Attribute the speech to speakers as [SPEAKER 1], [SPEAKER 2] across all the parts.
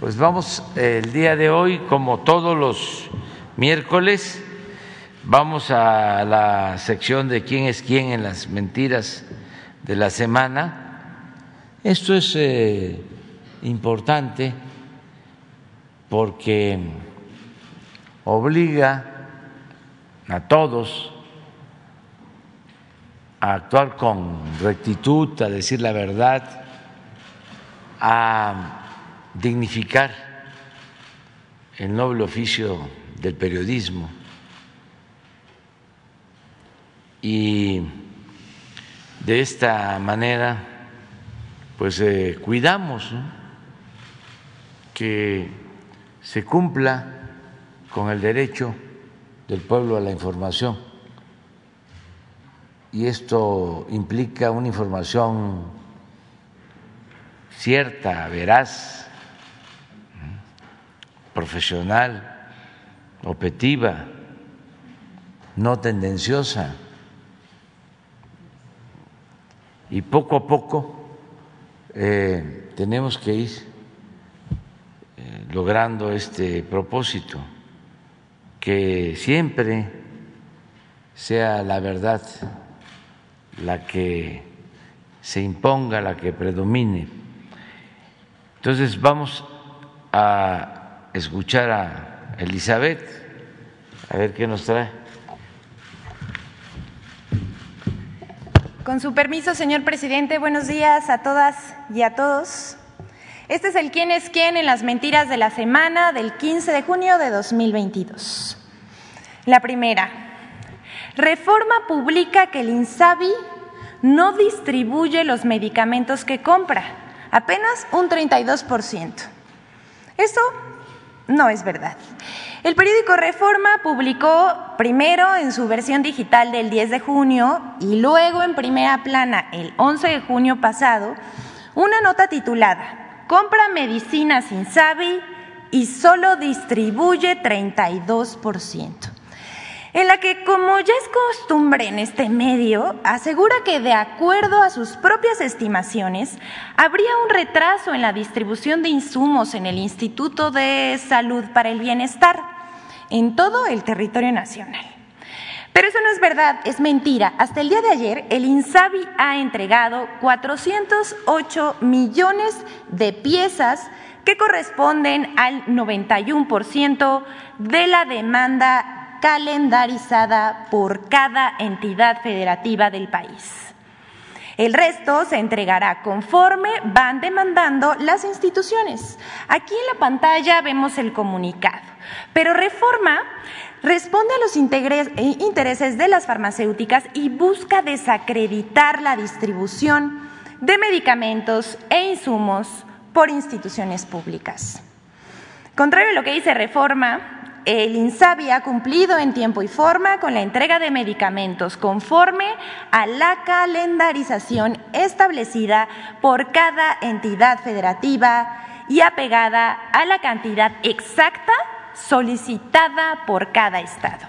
[SPEAKER 1] Pues vamos el día de hoy, como todos los miércoles, vamos a la sección de quién es quién en las mentiras de la semana. Esto es eh, importante porque obliga a todos a actuar con rectitud, a decir la verdad, a dignificar el noble oficio del periodismo y de esta manera pues eh, cuidamos que se cumpla con el derecho del pueblo a la información. Y esto implica una información cierta, veraz, profesional, objetiva, no tendenciosa. Y poco a poco eh, tenemos que ir eh, logrando este propósito, que siempre sea la verdad la que se imponga, la que predomine. Entonces vamos a escuchar a Elizabeth, a ver qué nos trae.
[SPEAKER 2] Con su permiso, señor presidente, buenos días a todas y a todos. Este es el quién es quién en las mentiras de la semana del 15 de junio de 2022. La primera, Reforma publica que el INSABI no distribuye los medicamentos que compra, apenas un 32%. Esto no es verdad. El periódico Reforma publicó primero en su versión digital del 10 de junio y luego en primera plana el 11 de junio pasado una nota titulada Compra medicina sin SABI y solo distribuye 32% en la que, como ya es costumbre en este medio, asegura que de acuerdo a sus propias estimaciones, habría un retraso en la distribución de insumos en el Instituto de Salud para el Bienestar en todo el territorio nacional. Pero eso no es verdad, es mentira. Hasta el día de ayer, el INSABI ha entregado 408 millones de piezas que corresponden al 91% de la demanda calendarizada por cada entidad federativa del país. El resto se entregará conforme van demandando las instituciones. Aquí en la pantalla vemos el comunicado, pero Reforma responde a los eh, intereses de las farmacéuticas y busca desacreditar la distribución de medicamentos e insumos por instituciones públicas. Contrario a lo que dice Reforma, el INSABI ha cumplido en tiempo y forma con la entrega de medicamentos conforme a la calendarización establecida por cada entidad federativa y apegada a la cantidad exacta solicitada por cada estado.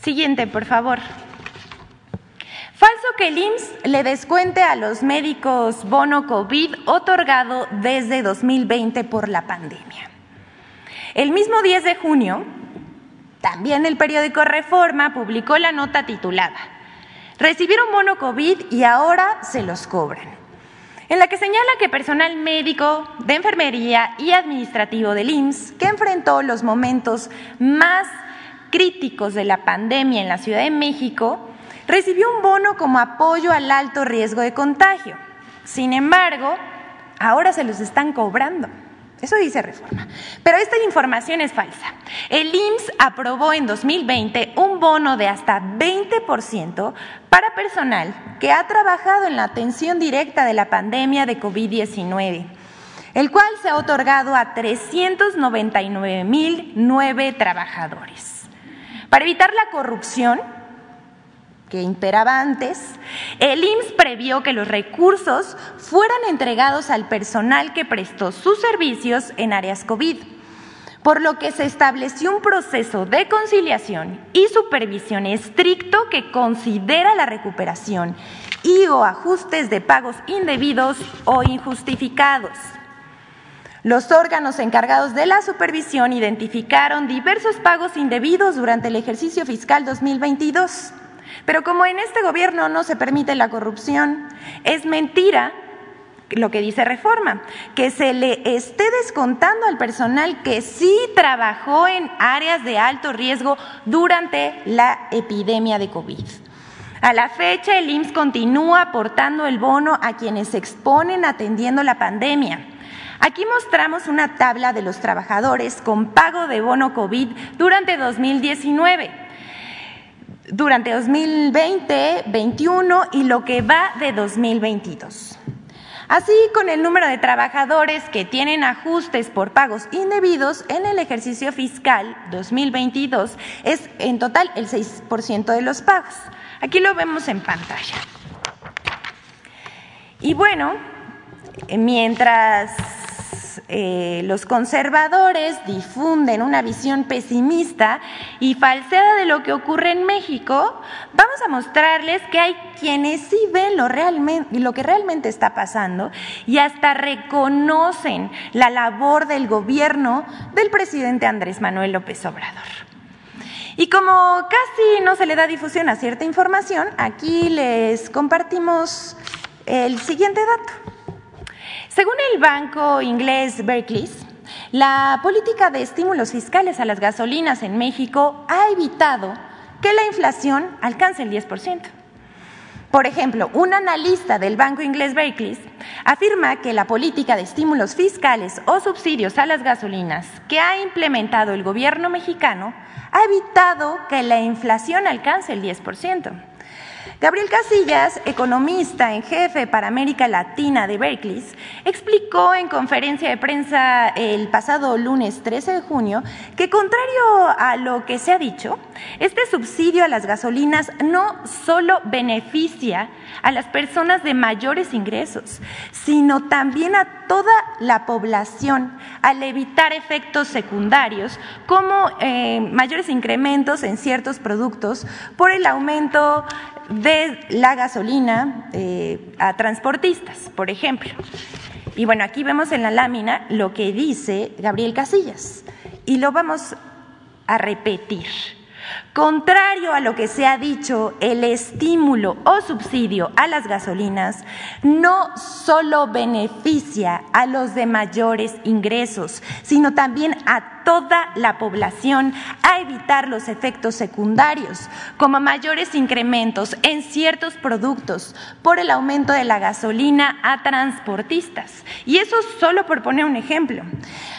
[SPEAKER 2] Siguiente, por favor. Falso que el IMSS le descuente a los médicos bono COVID otorgado desde 2020 por la pandemia. El mismo 10 de junio, también el periódico Reforma publicó la nota titulada Recibieron bono COVID y ahora se los cobran, en la que señala que personal médico, de enfermería y administrativo del IMSS, que enfrentó los momentos más críticos de la pandemia en la Ciudad de México, recibió un bono como apoyo al alto riesgo de contagio. Sin embargo, ahora se los están cobrando. Eso dice reforma. Pero esta información es falsa. El IMSS aprobó en 2020 un bono de hasta 20% para personal que ha trabajado en la atención directa de la pandemia de COVID-19, el cual se ha otorgado a 399.009 trabajadores. Para evitar la corrupción, que imperaba antes, el IMSS previó que los recursos fueran entregados al personal que prestó sus servicios en áreas COVID, por lo que se estableció un proceso de conciliación y supervisión estricto que considera la recuperación y o ajustes de pagos indebidos o injustificados. Los órganos encargados de la supervisión identificaron diversos pagos indebidos durante el ejercicio fiscal 2022. Pero como en este gobierno no se permite la corrupción, es mentira lo que dice reforma, que se le esté descontando al personal que sí trabajó en áreas de alto riesgo durante la epidemia de COVID. A la fecha, el IMSS continúa aportando el bono a quienes se exponen atendiendo la pandemia. Aquí mostramos una tabla de los trabajadores con pago de bono COVID durante 2019, durante 2020, 21 y lo que va de 2022. Así, con el número de trabajadores que tienen ajustes por pagos indebidos en el ejercicio fiscal 2022 es en total el 6% de los pagos. Aquí lo vemos en pantalla. Y bueno, mientras eh, los conservadores difunden una visión pesimista y falseada de lo que ocurre en México, vamos a mostrarles que hay quienes sí ven lo, realmente, lo que realmente está pasando y hasta reconocen la labor del gobierno del presidente Andrés Manuel López Obrador. Y como casi no se le da difusión a cierta información, aquí les compartimos el siguiente dato. Según el banco inglés Berkeley, la política de estímulos fiscales a las gasolinas en México ha evitado que la inflación alcance el 10%. Por ejemplo, un analista del banco inglés Berkeley afirma que la política de estímulos fiscales o subsidios a las gasolinas que ha implementado el gobierno mexicano ha evitado que la inflación alcance el 10%. Gabriel Casillas, economista en jefe para América Latina de Berkeley, explicó en conferencia de prensa el pasado lunes 13 de junio que contrario a lo que se ha dicho, este subsidio a las gasolinas no solo beneficia a las personas de mayores ingresos, sino también a toda la población al evitar efectos secundarios como eh, mayores incrementos en ciertos productos por el aumento de la gasolina eh, a transportistas, por ejemplo. Y bueno, aquí vemos en la lámina lo que dice Gabriel Casillas y lo vamos a repetir. Contrario a lo que se ha dicho, el estímulo o subsidio a las gasolinas no solo beneficia a los de mayores ingresos, sino también a toda la población a evitar los efectos secundarios, como mayores incrementos en ciertos productos por el aumento de la gasolina a transportistas. Y eso solo por poner un ejemplo.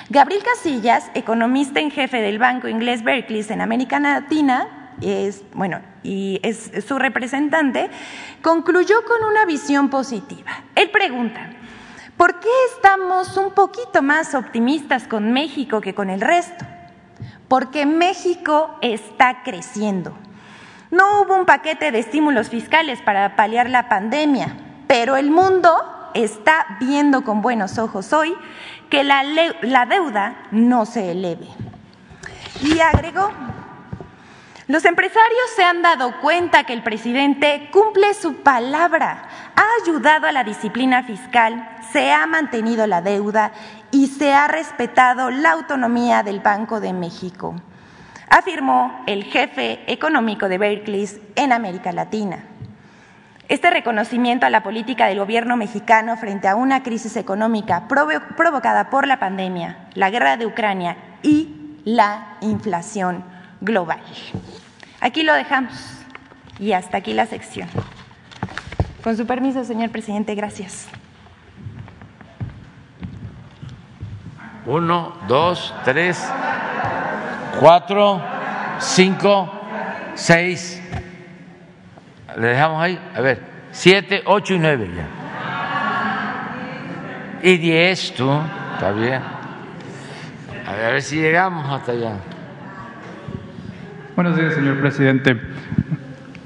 [SPEAKER 2] Gabriel Casillas, economista en jefe del banco inglés Berkeley en América Latina, es, bueno, y es su representante, concluyó con una visión positiva. Él pregunta, ¿por qué estamos un poquito más optimistas con México que con el resto? Porque México está creciendo. No hubo un paquete de estímulos fiscales para paliar la pandemia, pero el mundo está viendo con buenos ojos hoy que la, deuda no se eleve. Y agregó, los empresarios se han dado cuenta que el presidente cumple su palabra, ha ayudado a la disciplina fiscal, se ha mantenido la deuda y se ha respetado la autonomía del Banco de México, afirmó el jefe económico de Berkeley en América Latina. Este reconocimiento a la política del gobierno mexicano frente a una crisis económica provocada por la pandemia, la guerra de Ucrania y la inflación global. Aquí lo dejamos y hasta aquí la sección. Con su permiso, señor presidente, gracias.
[SPEAKER 1] Uno, dos, tres, cuatro, cinco, seis. Le dejamos ahí, a ver, siete, ocho y nueve ya. Y diez, tú, está bien. A ver, a ver si llegamos hasta allá.
[SPEAKER 3] Buenos días, señor presidente.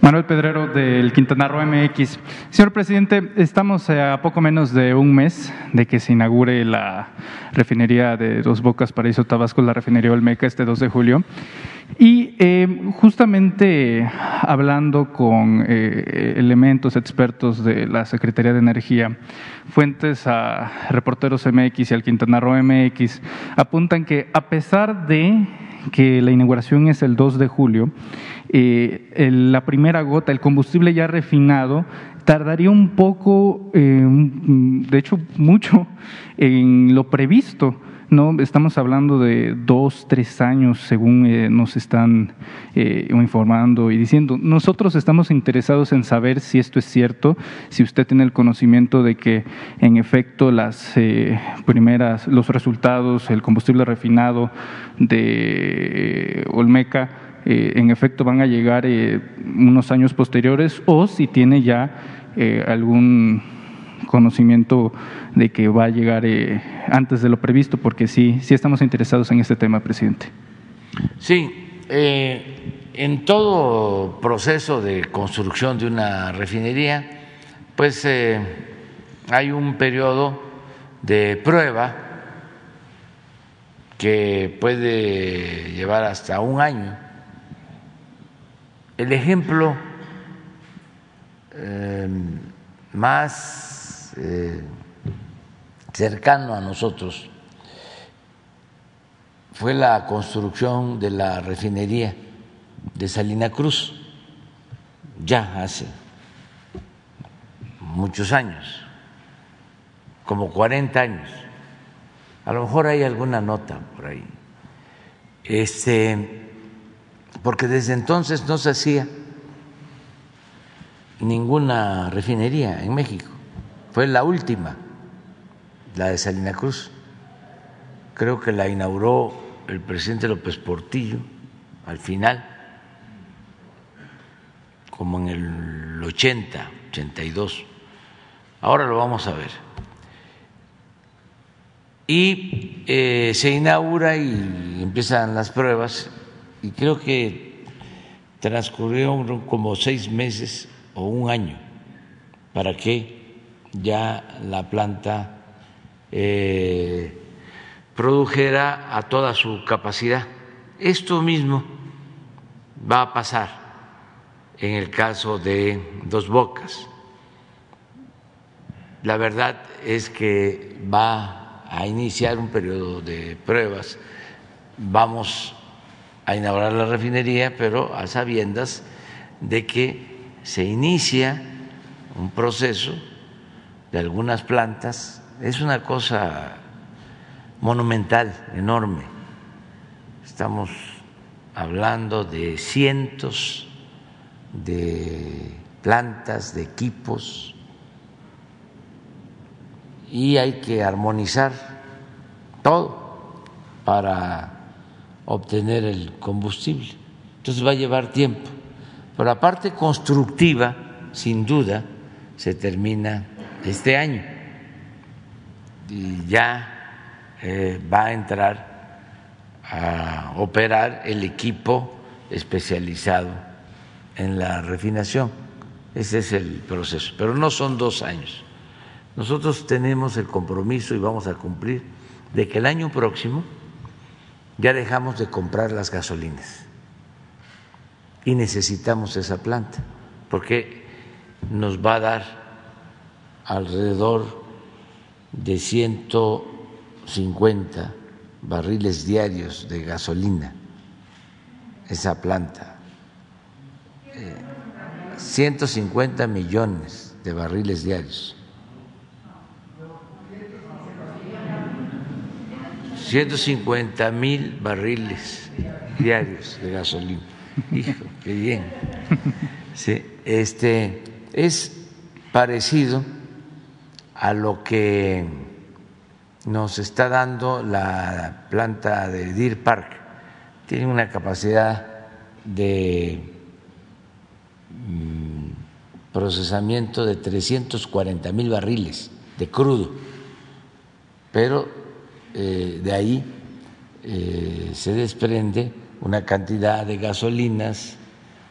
[SPEAKER 3] Manuel Pedrero del Quintana Roo MX. Señor presidente, estamos a poco menos de un mes de que se inaugure la refinería de Dos Bocas, Paraíso Tabasco, la refinería Olmeca, este 2 de julio. Y eh, justamente hablando con eh, elementos expertos de la Secretaría de Energía, fuentes a Reporteros MX y al Quintana Roo MX apuntan que a pesar de que la inauguración es el 2 de julio, eh, la primera gota, el combustible ya refinado, tardaría un poco, eh, de hecho mucho, en lo previsto. No, estamos hablando de dos, tres años, según eh, nos están informando y diciendo. Nosotros estamos interesados en saber si esto es cierto, si usted tiene el conocimiento de que, en efecto, las primeras, los resultados, el combustible refinado de Olmeca eh, en efecto van a llegar eh, unos años posteriores o si tiene ya eh, algún conocimiento de que va a llegar antes de lo previsto, porque sí, sí estamos interesados en este tema, presidente.
[SPEAKER 1] Sí, en todo proceso de construcción de una refinería, pues hay un periodo de prueba que puede llevar hasta un año el ejemplo em, más eh, cercano a nosotros fue la construcción de la refinería de Salina Cruz, ya hace muchos años, como 40 años. A lo mejor hay alguna nota por ahí. Este, porque desde entonces no se hacía ninguna refinería en México. Fue la última, la de Salina Cruz. Creo que la inauguró el presidente López Portillo al final, como en el 80, 82. Ahora lo vamos a ver. Y eh, se inaugura y empiezan las pruebas y creo que transcurrieron como seis meses o un año para que ya la planta eh, produjera a toda su capacidad. Esto mismo va a pasar en el caso de Dos Bocas. La verdad es que va a iniciar un periodo de pruebas. Vamos a inaugurar la refinería, pero a sabiendas de que se inicia un proceso de algunas plantas. Es una cosa monumental, enorme. Estamos hablando de cientos de plantas, de equipos, y hay que armonizar todo para obtener el combustible. Entonces va a llevar tiempo. Pero la parte constructiva, sin duda, se termina este año y ya eh, va a entrar a operar el equipo especializado en la refinación. Ese es el proceso, pero no son dos años. Nosotros tenemos el compromiso y vamos a cumplir de que el año próximo ya dejamos de comprar las gasolinas y necesitamos esa planta porque nos va a dar alrededor de 150 barriles diarios de gasolina esa planta. 150 eh, millones de barriles diarios. 150 mil barriles diarios de gasolina. Hijo, qué bien. Sí, este es parecido a lo que nos está dando la planta de Deer Park. Tiene una capacidad de mm, procesamiento de 340 mil barriles de crudo, pero eh, de ahí eh, se desprende una cantidad de gasolinas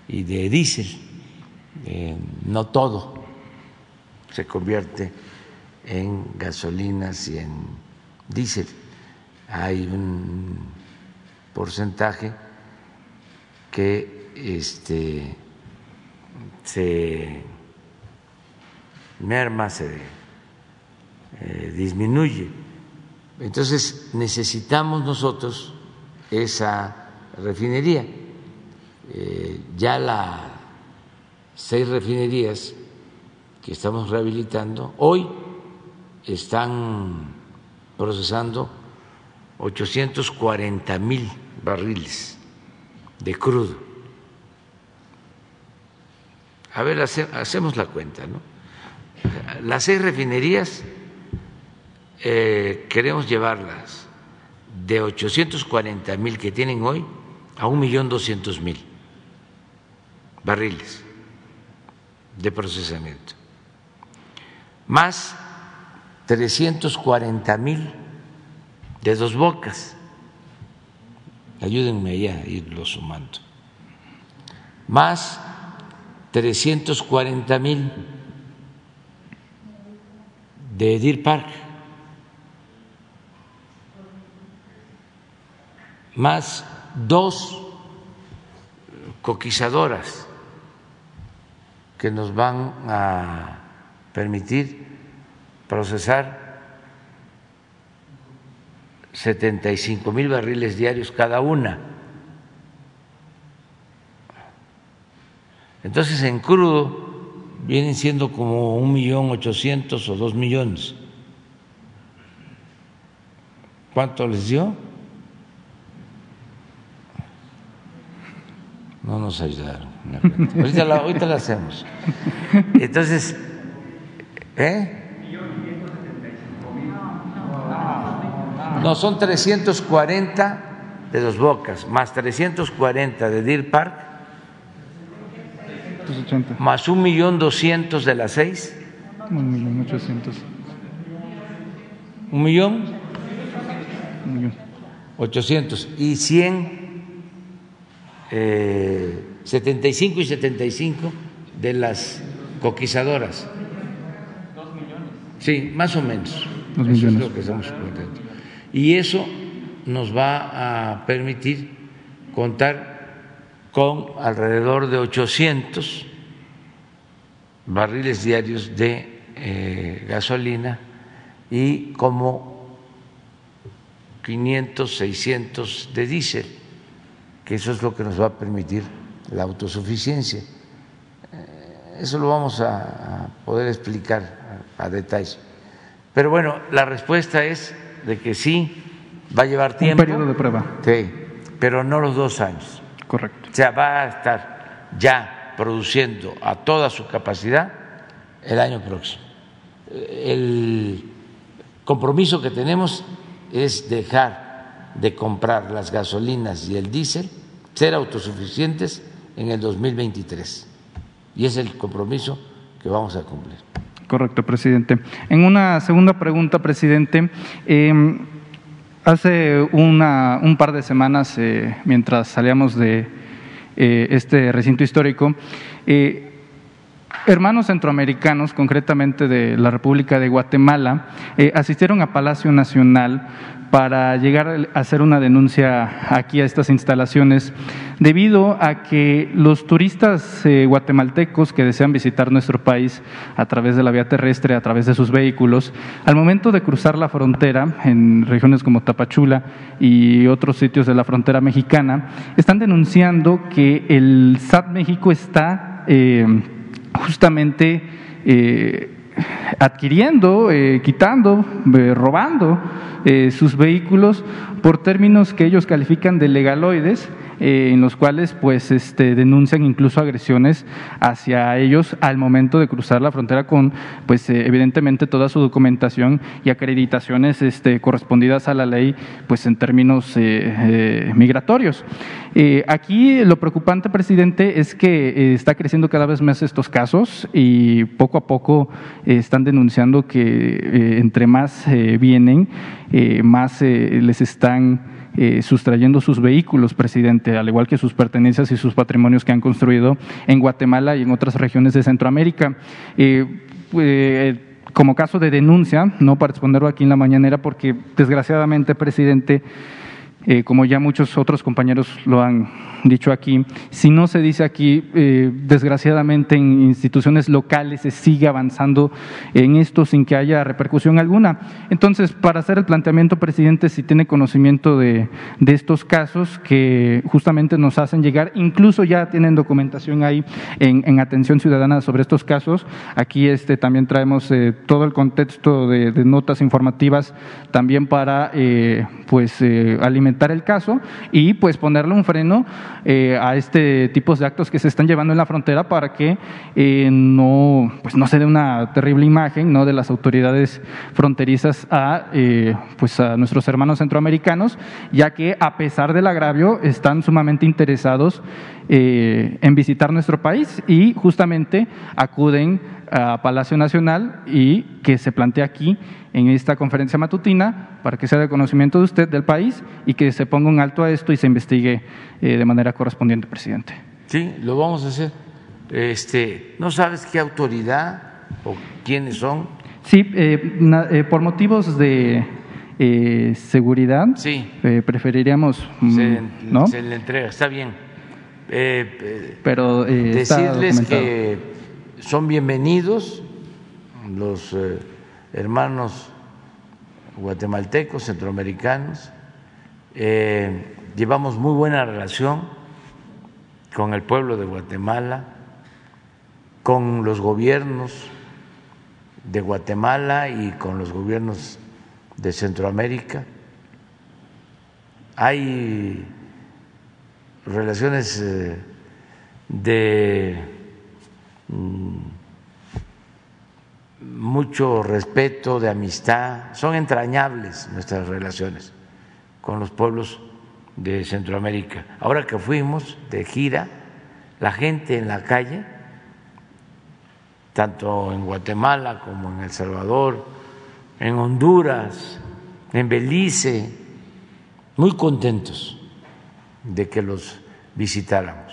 [SPEAKER 1] y de diésel eh, no todo se convierte en gasolinas y en diésel. Hay un porcentaje que este, se merma, se eh, disminuye. Entonces necesitamos nosotros esa refinería. Eh, ya las seis refinerías que estamos rehabilitando hoy están procesando 840 mil barriles de crudo. A ver, hacemos la cuenta, ¿no? Las seis refinerías eh, queremos llevarlas de 840 mil que tienen hoy a un millón doscientos mil barriles de procesamiento, más 340 mil de dos bocas. Ayúdenme allá a irlo sumando. Más 340 mil de Deer Park. Más dos coquizadoras que nos van a permitir procesar 75 mil barriles diarios cada una. Entonces en crudo vienen siendo como un millón ochocientos o dos millones. ¿Cuánto les dio? No nos ayudaron. Ahorita la, ahorita hacemos. Entonces, ¿eh? No, son 340 de Dos Bocas, más 340 de Deer Park, más un millón doscientos de las seis.
[SPEAKER 3] Un millón ochocientos.
[SPEAKER 1] ¿Un millón? Un millón. Ochocientos. Y cien, eh, setenta y cinco y setenta y cinco de las coquizadoras. Dos millones. Sí, más o menos. Dos millones. es lo que estamos contando y eso nos va a permitir contar con alrededor de 800 barriles diarios de eh, gasolina y como 500, 600 de diésel, que eso es lo que nos va a permitir la autosuficiencia. Eh, eso lo vamos a poder explicar a detalle. Pero bueno, la respuesta es de que sí va a llevar tiempo.
[SPEAKER 3] Un periodo de prueba.
[SPEAKER 1] Sí, pero no los dos años.
[SPEAKER 3] Correcto.
[SPEAKER 1] O sea, va a estar ya produciendo a toda su capacidad el año próximo. El compromiso que tenemos es dejar de comprar las gasolinas y el diésel, ser autosuficientes en el 2023. Y es el compromiso que vamos a cumplir.
[SPEAKER 3] Correcto, presidente. En una segunda pregunta, presidente, em, hace un par de semanas, eh, mientras salíamos de eh, este recinto histórico, eh, hermanos centroamericanos, concretamente de la República de Guatemala, asistieron a Palacio Nacional para llegar a hacer una denuncia aquí a estas instalaciones, debido a que los turistas eh, guatemaltecos que desean visitar nuestro país a través de la vía terrestre, a través de sus vehículos, al momento de cruzar la frontera en regiones como Tapachula y otros sitios de la frontera mexicana, están denunciando que el SAT México está eh, justamente eh, adquiriendo, quitando, robando eh, sus vehículos por términos que ellos califican de legaloides, eh, en los cuales pues este, denuncian incluso agresiones hacia ellos al momento de cruzar la frontera con pues eh, evidentemente toda su documentación y acreditaciones este, correspondidas a la ley pues en términos migratorios. aquí lo preocupante, presidente, es que está creciendo cada vez más estos casos y poco a poco están denunciando que entre más vienen, eh, más eh, les están eh, sustrayendo sus vehículos, presidente, al igual que sus pertenencias y sus patrimonios que han construido en Guatemala y en otras regiones de Centroamérica. Eh, eh, como caso de denuncia, no para exponerlo aquí en la mañanera, porque desgraciadamente, presidente, eh, como ya muchos otros compañeros lo han dicho aquí, si no se dice aquí, eh, desgraciadamente en instituciones locales se sigue avanzando en esto sin que haya repercusión alguna. Entonces, para hacer el planteamiento, presidente, si tiene conocimiento de, de estos casos que justamente nos hacen llegar, incluso ya tienen documentación ahí en, en atención ciudadana sobre estos casos. Aquí este, también traemos eh, todo el contexto de, notas informativas también para eh, pues eh, alimentar el caso y pues ponerle un freno eh, a este tipo de actos que se están llevando en la frontera para que eh, no, pues no se dé una terrible imagen ¿no? de las autoridades fronterizas a, eh, pues a nuestros hermanos centroamericanos, ya que a pesar del agravio están sumamente interesados eh, en visitar nuestro país y justamente acuden a Palacio Nacional y que se plantea aquí en esta conferencia matutina para que sea de conocimiento de usted del país y que se ponga un alto a esto y se investigue eh, de manera correspondiente, presidente.
[SPEAKER 1] Sí, lo vamos a hacer. Este, ¿No sabes qué autoridad o quiénes son?
[SPEAKER 3] Sí, eh, na, eh, por motivos de eh, seguridad,
[SPEAKER 1] sí.
[SPEAKER 3] preferiríamos.
[SPEAKER 1] Se,
[SPEAKER 3] ¿no?
[SPEAKER 1] se le entrega, está bien.
[SPEAKER 3] Pero
[SPEAKER 1] decirles que son bienvenidos los hermanos guatemaltecos, centroamericanos. Eh, llevamos muy buena relación con el pueblo de Guatemala, con los gobiernos de Guatemala y con los gobiernos de Centroamérica. Hay relaciones eh, de mucho respeto, de amistad, son entrañables nuestras relaciones con los pueblos de Centroamérica. Ahora que fuimos de gira, la gente en la calle, tanto en Guatemala como en El Salvador, en Honduras, en Belice, muy contentos de que los visitáramos.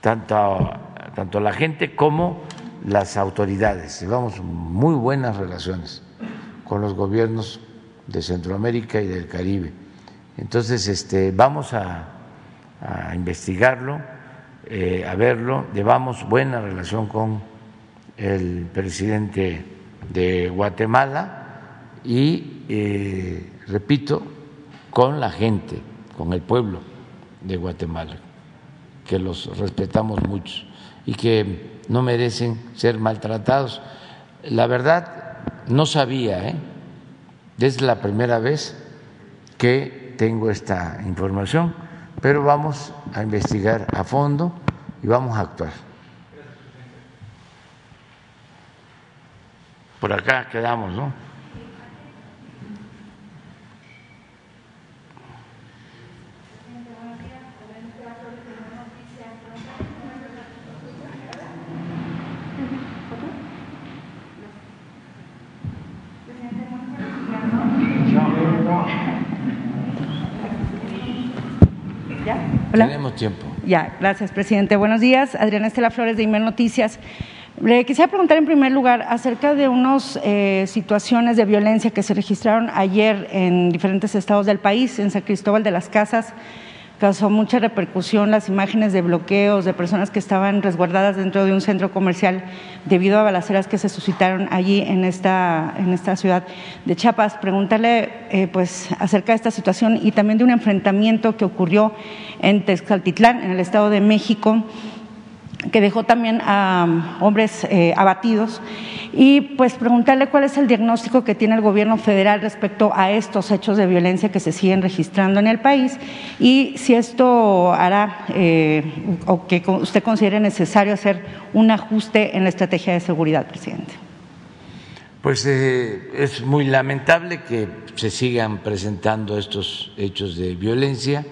[SPEAKER 1] Tanto, tanto la gente como las autoridades. Llevamos muy buenas relaciones con los gobiernos de Centroamérica y del Caribe. Entonces, este, vamos a, investigarlo, eh, a verlo. Llevamos buena relación con el presidente de Guatemala y, eh, repito, con la gente, con el pueblo de Guatemala, que los respetamos mucho y que no merecen ser maltratados. La verdad, no sabía, ¿eh? es la primera vez que tengo esta información, pero vamos a investigar a fondo y vamos a actuar. Por acá quedamos, ¿no?
[SPEAKER 4] Hola.
[SPEAKER 1] Tenemos tiempo.
[SPEAKER 4] Ya, gracias, presidente. Buenos días. Adriana Estela Flores de Imer Noticias. Le quisiera preguntar en primer lugar acerca de unas eh, situaciones de violencia que se registraron ayer en diferentes estados del país, en San Cristóbal de las Casas. Causó mucha repercusión las imágenes de bloqueos de personas que estaban resguardadas dentro de un centro comercial debido a balaceras que se suscitaron allí en esta, en esta ciudad de Chiapas. Preguntarle eh, pues, acerca de esta situación y también de un enfrentamiento que ocurrió en Texcaltitlán, en el Estado de México, que dejó también a hombres eh, abatidos y pues preguntarle cuál es el diagnóstico que tiene el gobierno federal respecto a estos hechos de violencia que se siguen registrando en el país y si esto hará eh, o que usted considere necesario hacer un ajuste en la estrategia de seguridad, presidente.
[SPEAKER 1] Pues eh, es muy lamentable que se sigan presentando estos hechos de violencia.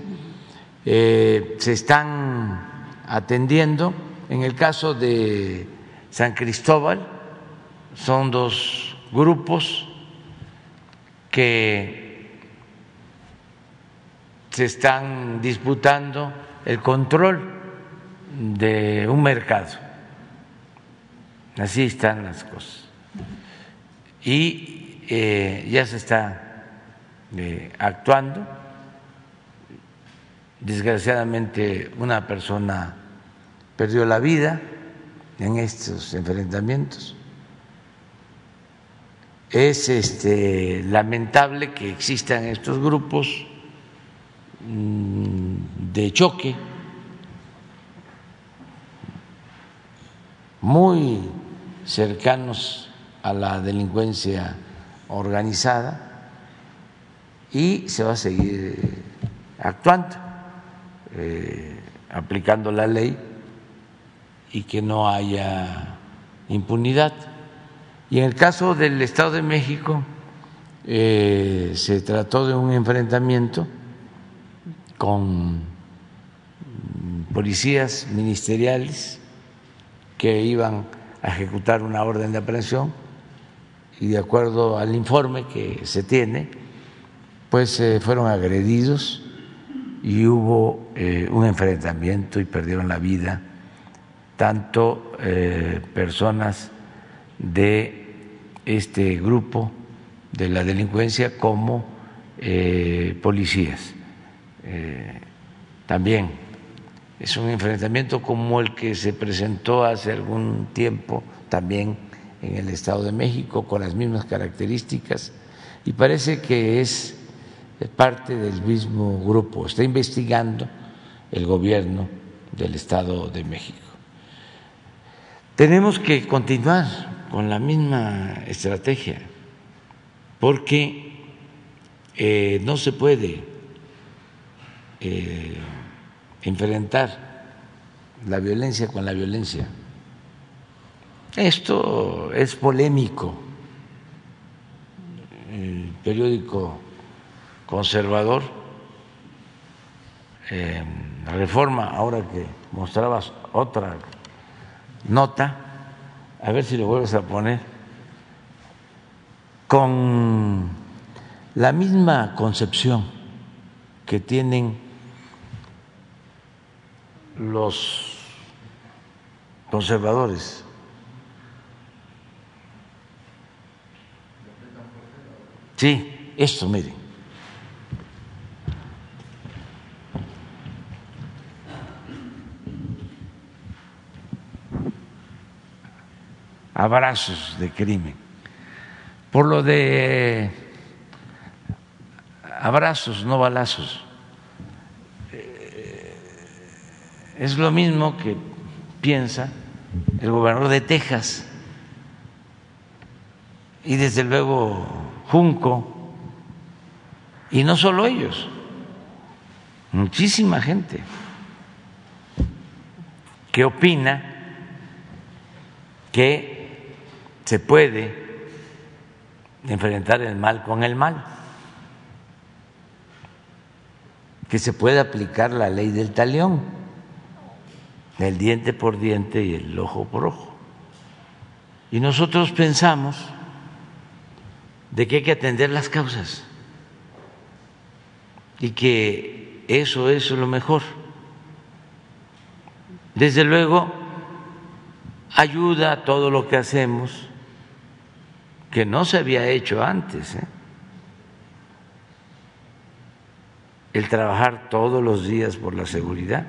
[SPEAKER 1] Se están atendiendo. En el caso de San Cristóbal, son dos grupos que se están disputando el control de un mercado. Así están las cosas. Y eh, ya se está eh, actuando. Desgraciadamente una persona perdió la vida en estos enfrentamientos. Es este, lamentable que existan estos grupos mm, de choque muy cercanos a la delincuencia organizada y se va a seguir actuando, eh, aplicando la ley y que no haya impunidad. Y en el caso del Estado de México eh, se trató de un enfrentamiento con policías ministeriales que iban a ejecutar una orden de aprehensión y de acuerdo al informe que se tiene, pues eh, fueron agredidos y hubo eh, un enfrentamiento y perdieron la vida tanto eh, personas de este grupo de la delincuencia como policías. también es un enfrentamiento como el que se presentó hace algún tiempo también en el Estado de México con las mismas características y parece que es parte del mismo grupo. Está investigando el gobierno del Estado de México. Tenemos que continuar con la misma estrategia porque eh, no se puede eh, enfrentar la violencia con la violencia. Esto es polémico. El periódico conservador, eh, reforma, ahora que mostrabas otra nota, a ver si lo vuelves a poner, con la misma concepción que tienen los conservadores. Sí, esto, miren. Abrazos de crimen. Por lo de abrazos, no balazos. Es lo mismo que piensa el gobernador de Texas y desde luego Junco, y no solo ellos, muchísima gente que opina que se puede enfrentar el mal con el mal, que se puede aplicar la ley del talión el diente por diente y el ojo por ojo. Y nosotros pensamos de que hay que atender las causas y que eso es lo mejor. Desde luego, ayuda a todo lo que hacemos, que no se había hecho antes. ¿eh? El trabajar todos los días por la seguridad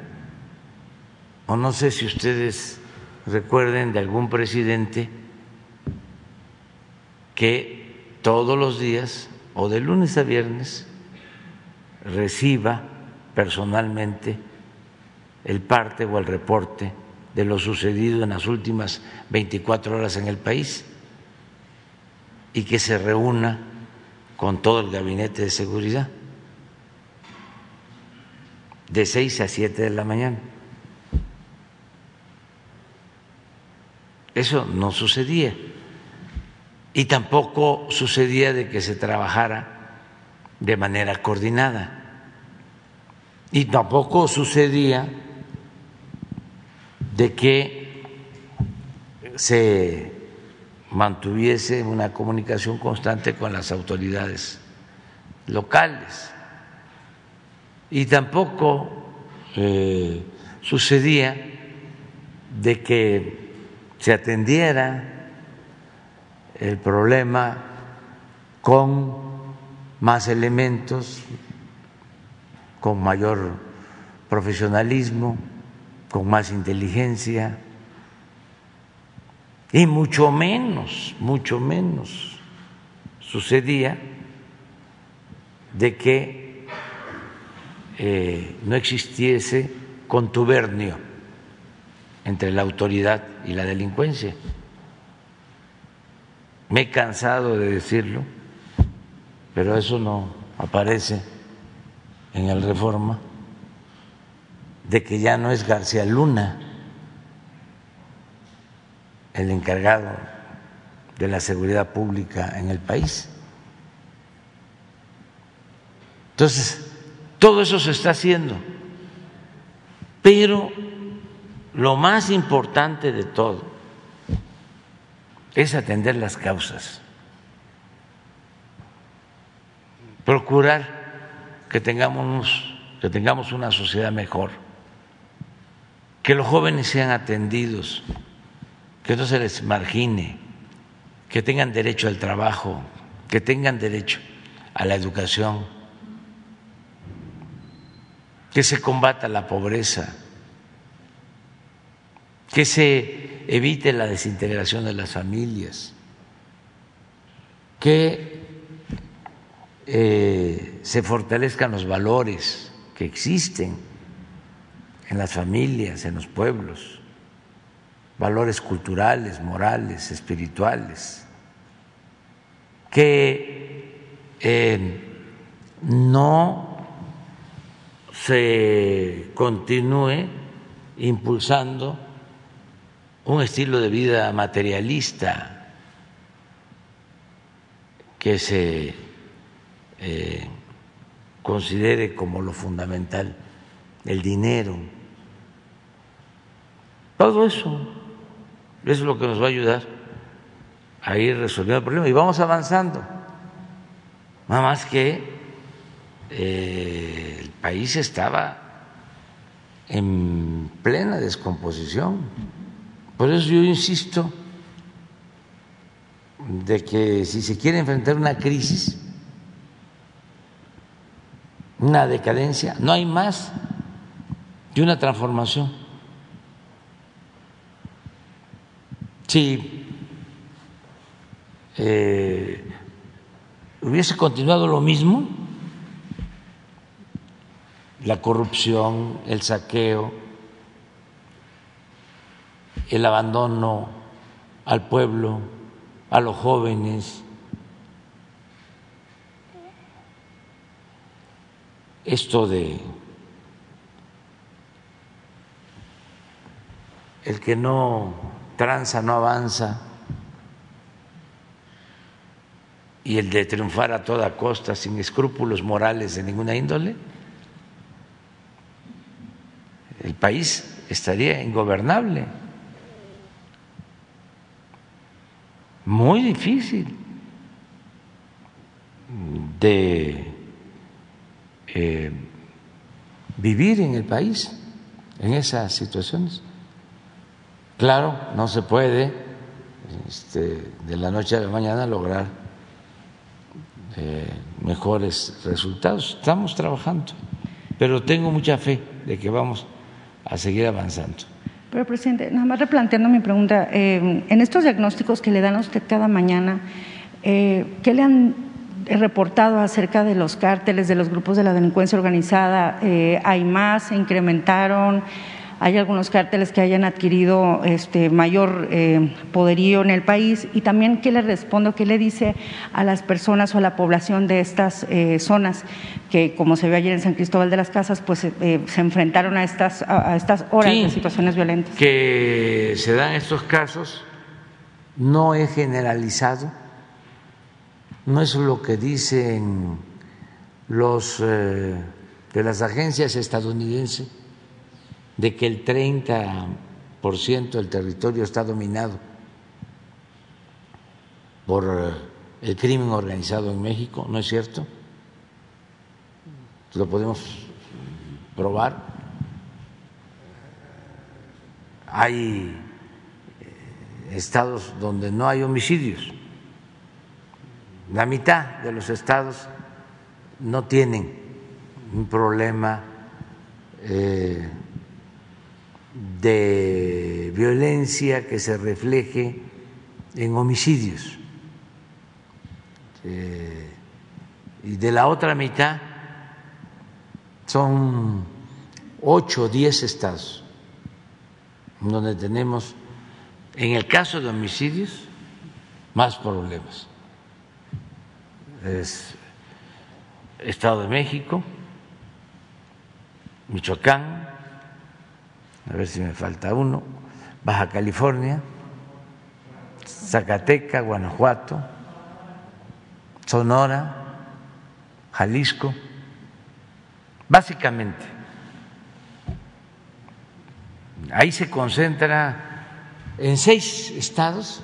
[SPEAKER 1] o no sé si ustedes recuerden de algún presidente que todos los días o de lunes a viernes reciba personalmente el parte o el reporte de lo sucedido en las últimas 24 horas en el país y que se reúna con todo el gabinete de seguridad de 6 a 7 de la mañana. Eso no sucedía. Y tampoco sucedía de que se trabajara de manera coordinada. Y tampoco sucedía de que se mantuviese una comunicación constante con las autoridades locales. y tampoco eh, sucedía de que se atendiera el problema con más elementos, con mayor profesionalismo, con más inteligencia y mucho menos, mucho menos sucedía de que eh, no existiese contubernio entre la autoridad y la delincuencia. Me he cansado de decirlo, pero eso no aparece en el reforma, de que ya no es García Luna el encargado de la seguridad pública en el país. Entonces, todo eso se está haciendo, pero lo más importante de todo es atender las causas, procurar que tengamos, que tengamos una sociedad mejor, que los jóvenes sean atendidos, que no se les margine, que tengan derecho al trabajo, que tengan derecho a la educación, que se combata la pobreza, que se evite la desintegración de las familias, que eh, se fortalezcan los valores que existen en las familias, en los pueblos, valores culturales, morales, espirituales, que eh, no se continúe impulsando un estilo de vida materialista que se eh, considere como lo fundamental el dinero. Todo eso es lo que nos va a ayudar a ir resolviendo el problema y vamos avanzando. Nada más que eh, el país estaba en plena descomposición. Por eso yo insisto de que si se quiere enfrentar una crisis, una decadencia, no hay más que una transformación. Si eh, hubiese continuado lo mismo, la corrupción, el saqueo, el abandono al pueblo, a los jóvenes, esto de el que no tranza no avanza y el de triunfar a toda costa sin escrúpulos morales de ninguna índole, el país estaría ingobernable, muy difícil de eh, vivir en el país en esas situaciones. Claro, no se puede este, de la noche a la mañana lograr eh, mejores resultados. Estamos trabajando, pero tengo mucha fe de que vamos a seguir avanzando.
[SPEAKER 4] Pero, presidente, nada más replanteando mi pregunta, eh, en estos diagnósticos que le dan a usted cada mañana, ¿qué le han reportado acerca de los cárteles, de los grupos de la delincuencia organizada. Eh, ¿Hay más? ¿Se incrementaron? ¿Hay algunos cárteles que hayan adquirido este, mayor eh, poderío en el país? Y también, ¿qué le respondo? ¿Qué le dice a las personas o a la población de estas eh, zonas que, como se ve ayer en San Cristóbal de las Casas, pues se enfrentaron a estas, a, estas horas de situaciones violentas?
[SPEAKER 1] Que se dan estos casos, no he generalizado no es lo que dicen los eh, de las agencias estadounidenses de que el 30% del territorio está dominado por eh, el crimen organizado en México, ¿no es cierto? Lo podemos probar. Hay eh, estados donde no hay homicidios. La mitad de los estados no tienen un problema eh, de violencia que se refleje en homicidios. Eh, y de la otra mitad son ocho o diez estados donde tenemos, en el caso de homicidios, más problemas. Es Estado de México, Michoacán, a ver si me falta uno, Baja California, Zacatecas, Guanajuato, Sonora, Jalisco, básicamente. Ahí se concentra, en seis estados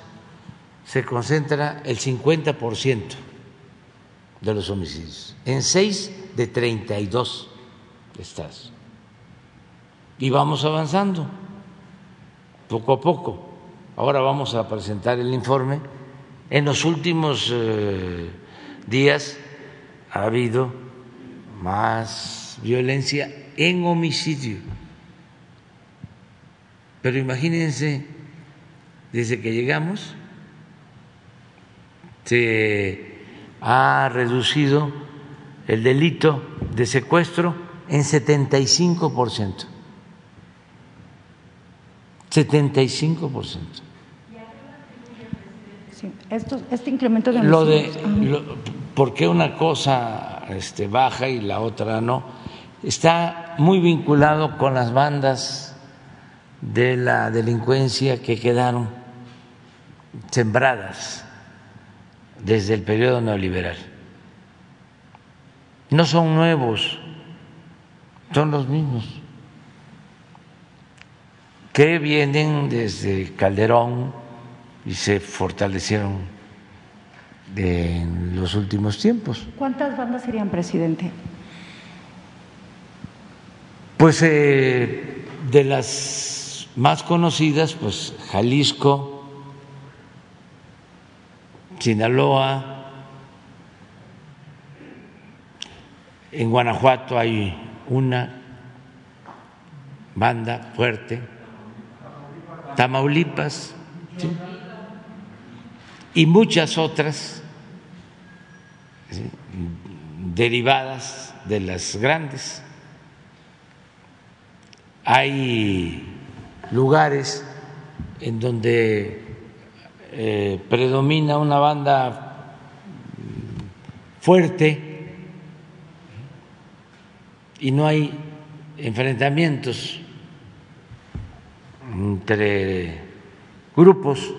[SPEAKER 1] se concentra el 50% de los homicidios, en seis de 32 estados. Y vamos avanzando, poco a poco. Ahora vamos a presentar el informe. En los últimos eh, días ha habido más violencia en homicidio. Pero imagínense, desde que llegamos, se ha reducido el delito de secuestro en 75%. 75%.
[SPEAKER 4] Sí, esto, este incremento de
[SPEAKER 1] lo de lo, ¿Por qué una cosa este, baja y la otra no? Está muy vinculado con las bandas de la delincuencia que quedaron sembradas desde el periodo neoliberal. No son nuevos, son los mismos que vienen desde Calderón y se fortalecieron en los últimos tiempos.
[SPEAKER 4] ¿Cuántas bandas serían, presidente?
[SPEAKER 1] Pues eh, de las más conocidas, pues Jalisco, Sinaloa, en Guanajuato hay una banda fuerte Tamaulipas y muchas otras derivadas de las grandes. Hay lugares en donde eh, predomina una banda fuerte y no hay enfrentamientos entre grupos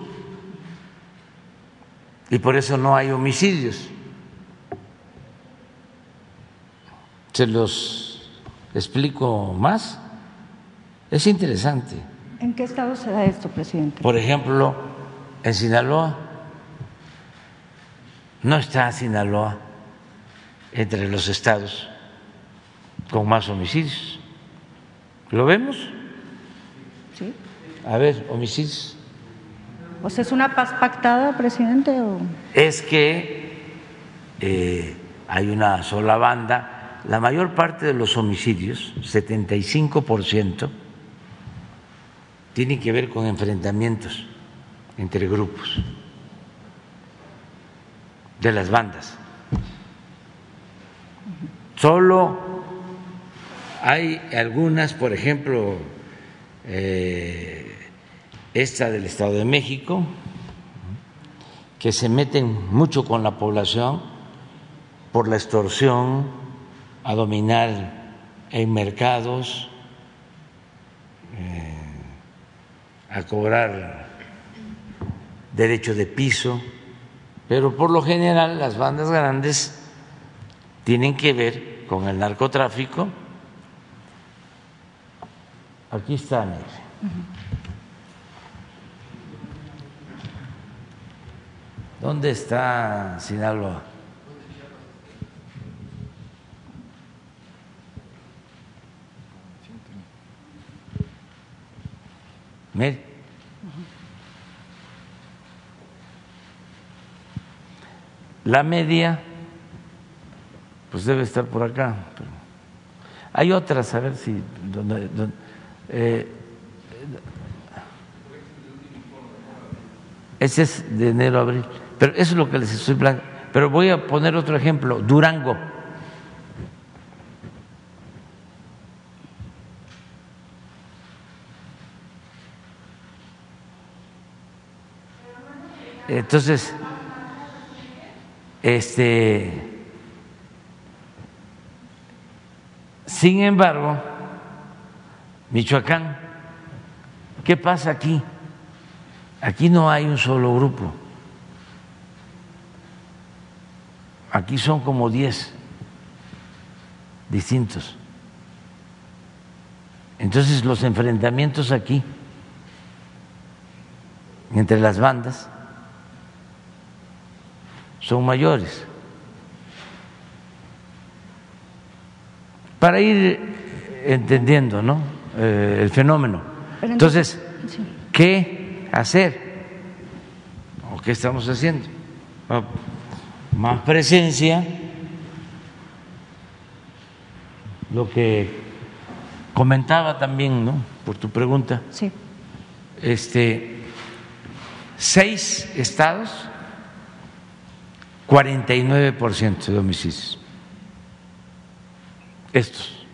[SPEAKER 1] y por eso no hay homicidios. Se los explico más. Es interesante.
[SPEAKER 4] ¿En qué estado se da esto, presidente?
[SPEAKER 1] Por ejemplo, en Sinaloa. No está Sinaloa entre los estados con más homicidios. ¿Lo vemos? A ver, homicidios.
[SPEAKER 4] ¿O sea, es una paz pactada, presidente? O?
[SPEAKER 1] Es que eh, hay una sola banda. La mayor parte de los homicidios, 75%, tienen que ver con enfrentamientos entre grupos de las bandas. Solo hay algunas, por ejemplo, eh, esta del Estado de México, que se meten mucho con la población por la extorsión, a dominar en mercados, eh, a cobrar derecho de piso, pero por lo general las bandas grandes tienen que ver con el narcotráfico. Aquí está, mire. ¿Dónde está Sinaloa? Mire. La media, pues debe estar por acá. Hay otras, a ver si. Donde, eh, ese es de enero a abril. Pero eso es lo que les estoy planteando. Pero voy a poner otro ejemplo: Durango. Entonces, este, sin embargo, Michoacán, ¿qué pasa aquí? Aquí no hay un solo grupo. Aquí son como 10 distintos. Entonces los enfrentamientos aquí entre las bandas son mayores. Para ir entendiendo ¿no? Eh, el fenómeno. Entonces, ¿qué hacer? ¿O qué estamos haciendo? Más presencia, lo que comentaba también, ¿no? Por tu pregunta.
[SPEAKER 4] Sí.
[SPEAKER 1] Este, seis estados 49% de homicidios. Estos.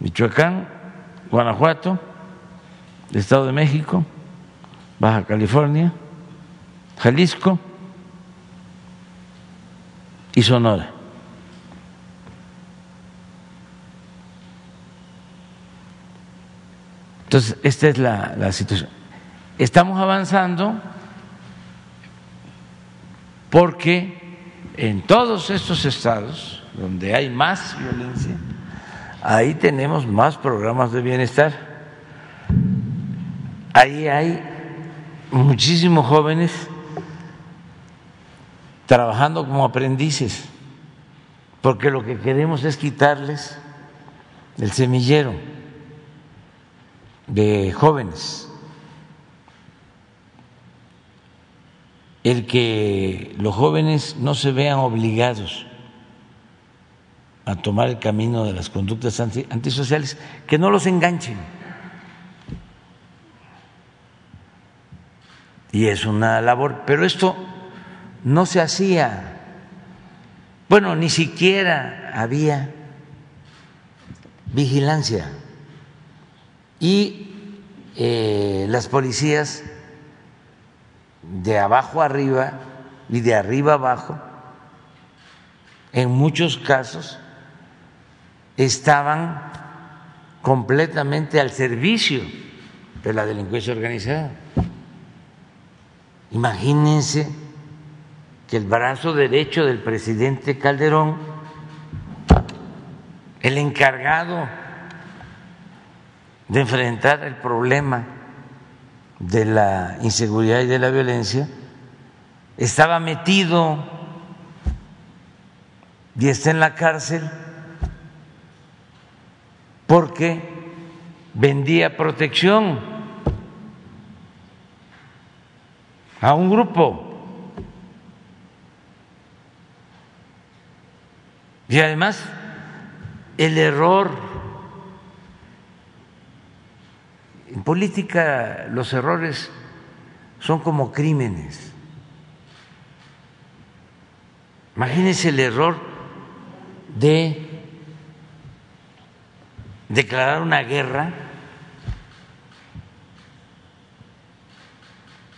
[SPEAKER 1] Michoacán, Guanajuato, Estado de México, Baja California, Jalisco y Sonora. Entonces, esta es la, la situación. Estamos avanzando porque en todos estos estados donde hay más violencia, ahí tenemos más programas de bienestar. Ahí hay muchísimos jóvenes trabajando como aprendices, porque lo que queremos es quitarles el semillero de jóvenes el que los jóvenes no se vean obligados a tomar el camino de las conductas antisociales, que no los enganchen. Y es una labor, pero esto no se hacía, bueno, ni siquiera había vigilancia. Y eh, las policías de abajo arriba y de arriba abajo, en muchos casos estaban completamente al servicio de la delincuencia organizada. Imagínense que el brazo derecho del presidente Calderón, el encargado de enfrentar el problema de la inseguridad y de la violencia, estaba metido y está en la cárcel porque vendía protección a un grupo. Y además, el error En política los errores son como crímenes. Imagínense el error de declarar una guerra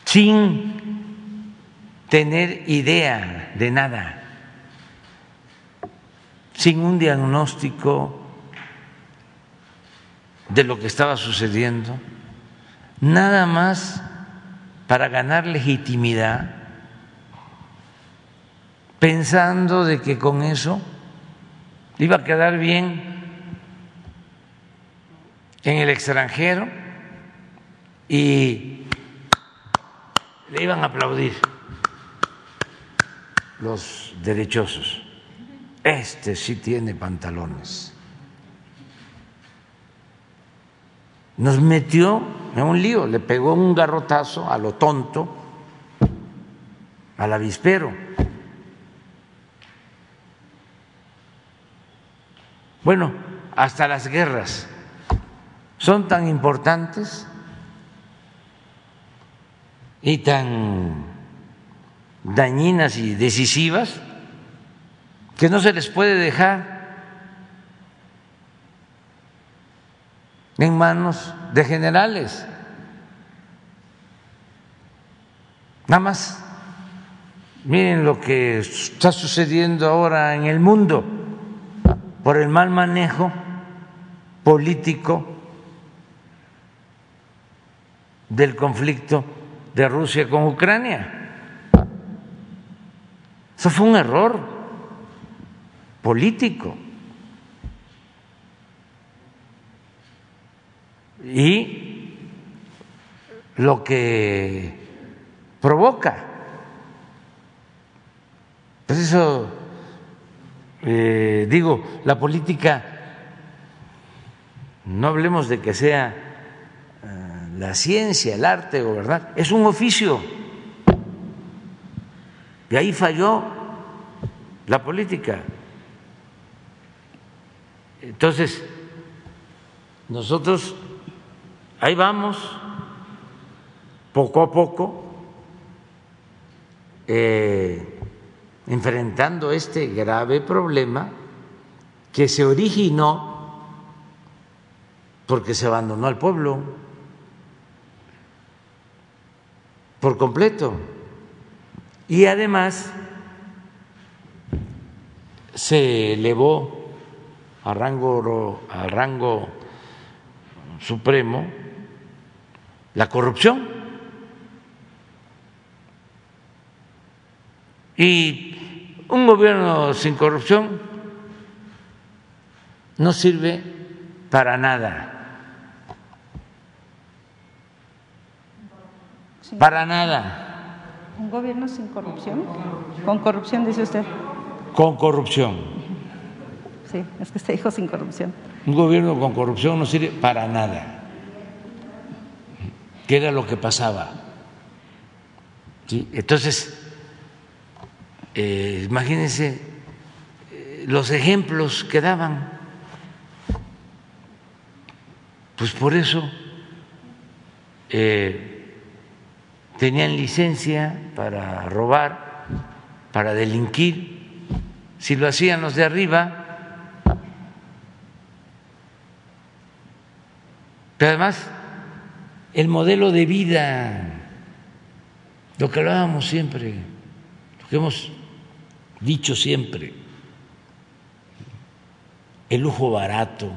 [SPEAKER 1] sin tener idea de nada, sin un diagnóstico de lo que estaba sucediendo, nada más para ganar legitimidad, pensando de que con eso iba a quedar bien en el extranjero y le iban a aplaudir los derechosos. Este sí tiene pantalones. nos metió en un lío, le pegó un garrotazo a lo tonto, al avispero. Bueno, hasta las guerras son tan importantes y tan dañinas y decisivas que no se les puede dejar en manos de generales. Nada más, miren lo que está sucediendo ahora en el mundo por el mal manejo político del conflicto de Rusia con Ucrania. Eso fue un error político. Y lo que provoca. Por eso eh, digo, la política, no hablemos de que sea eh, la ciencia, el arte, gobernar, es un oficio. Y ahí falló la política. Entonces, nosotros ahí vamos, poco a poco, eh, enfrentando este grave problema que se originó porque se abandonó al pueblo por completo. Y además se elevó a rango, al rango supremo la corrupción. Y un gobierno sin corrupción no sirve para nada. Para nada.
[SPEAKER 4] ¿Un gobierno sin corrupción? ¿Con corrupción, dice usted?
[SPEAKER 1] Con corrupción.
[SPEAKER 4] Sí, es que usted dijo sin corrupción.
[SPEAKER 1] Un gobierno con corrupción no sirve para nada. ¿Qué era lo que pasaba? ¿Sí? Entonces, eh, imagínense eh, los ejemplos que daban. Pues por eso eh, tenían licencia para robar, para delinquir. Si lo hacían los de arriba, pero además el modelo de vida, lo que hablábamos siempre, lo que hemos dicho siempre, el lujo barato,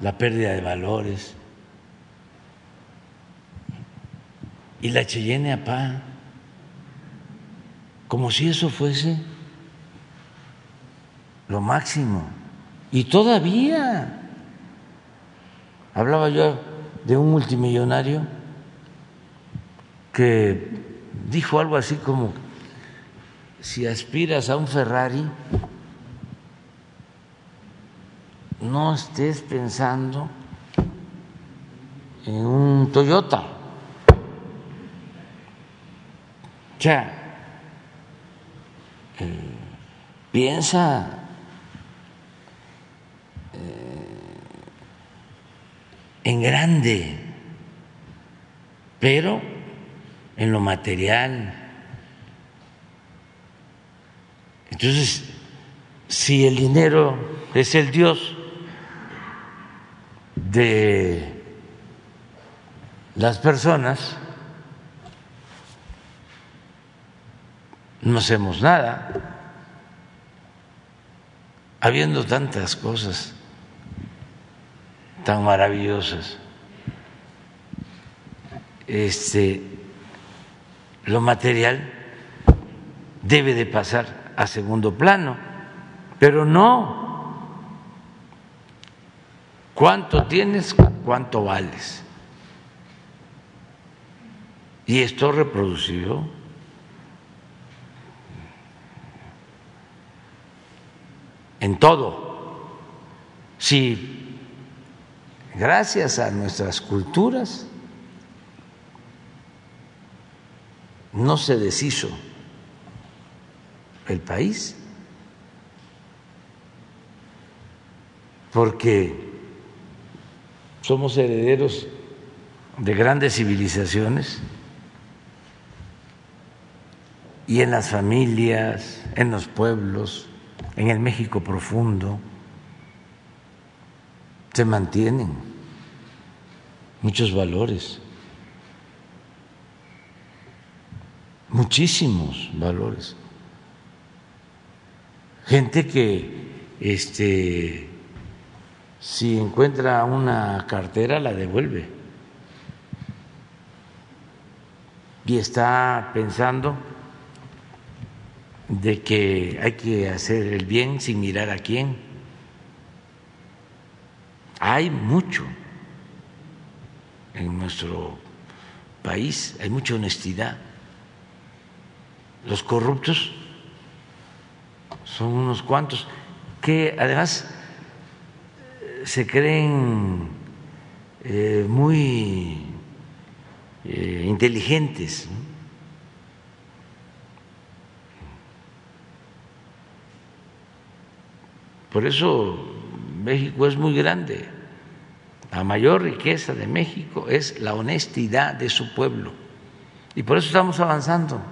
[SPEAKER 1] la pérdida de valores y la Cheyenne a como si eso fuese lo máximo. Y todavía, hablaba yo de un multimillonario que dijo algo así como si aspiras a un Ferrari, no estés pensando en un Toyota. O sea, eh, piensa en grande, pero en lo material. Entonces, si el dinero es el Dios de las personas, no hacemos nada, habiendo tantas cosas tan maravillosas. Este, lo material debe de pasar a segundo plano, pero no. ¿Cuánto tienes? ¿Cuánto vales? Y esto reproducido en todo. Si gracias a nuestras culturas, no se deshizo el país, porque somos herederos de grandes civilizaciones y en las familias, en los pueblos, en el México profundo, se mantienen muchos valores, muchísimos valores. Gente que este si encuentra una cartera la devuelve y está pensando de que hay que hacer el bien sin mirar a quién. Hay mucho en nuestro país, hay mucha honestidad. Los corruptos son unos cuantos que además se creen eh, muy eh, inteligentes. Por eso México es muy grande. La mayor riqueza de México es la honestidad de su pueblo. Y por eso estamos avanzando.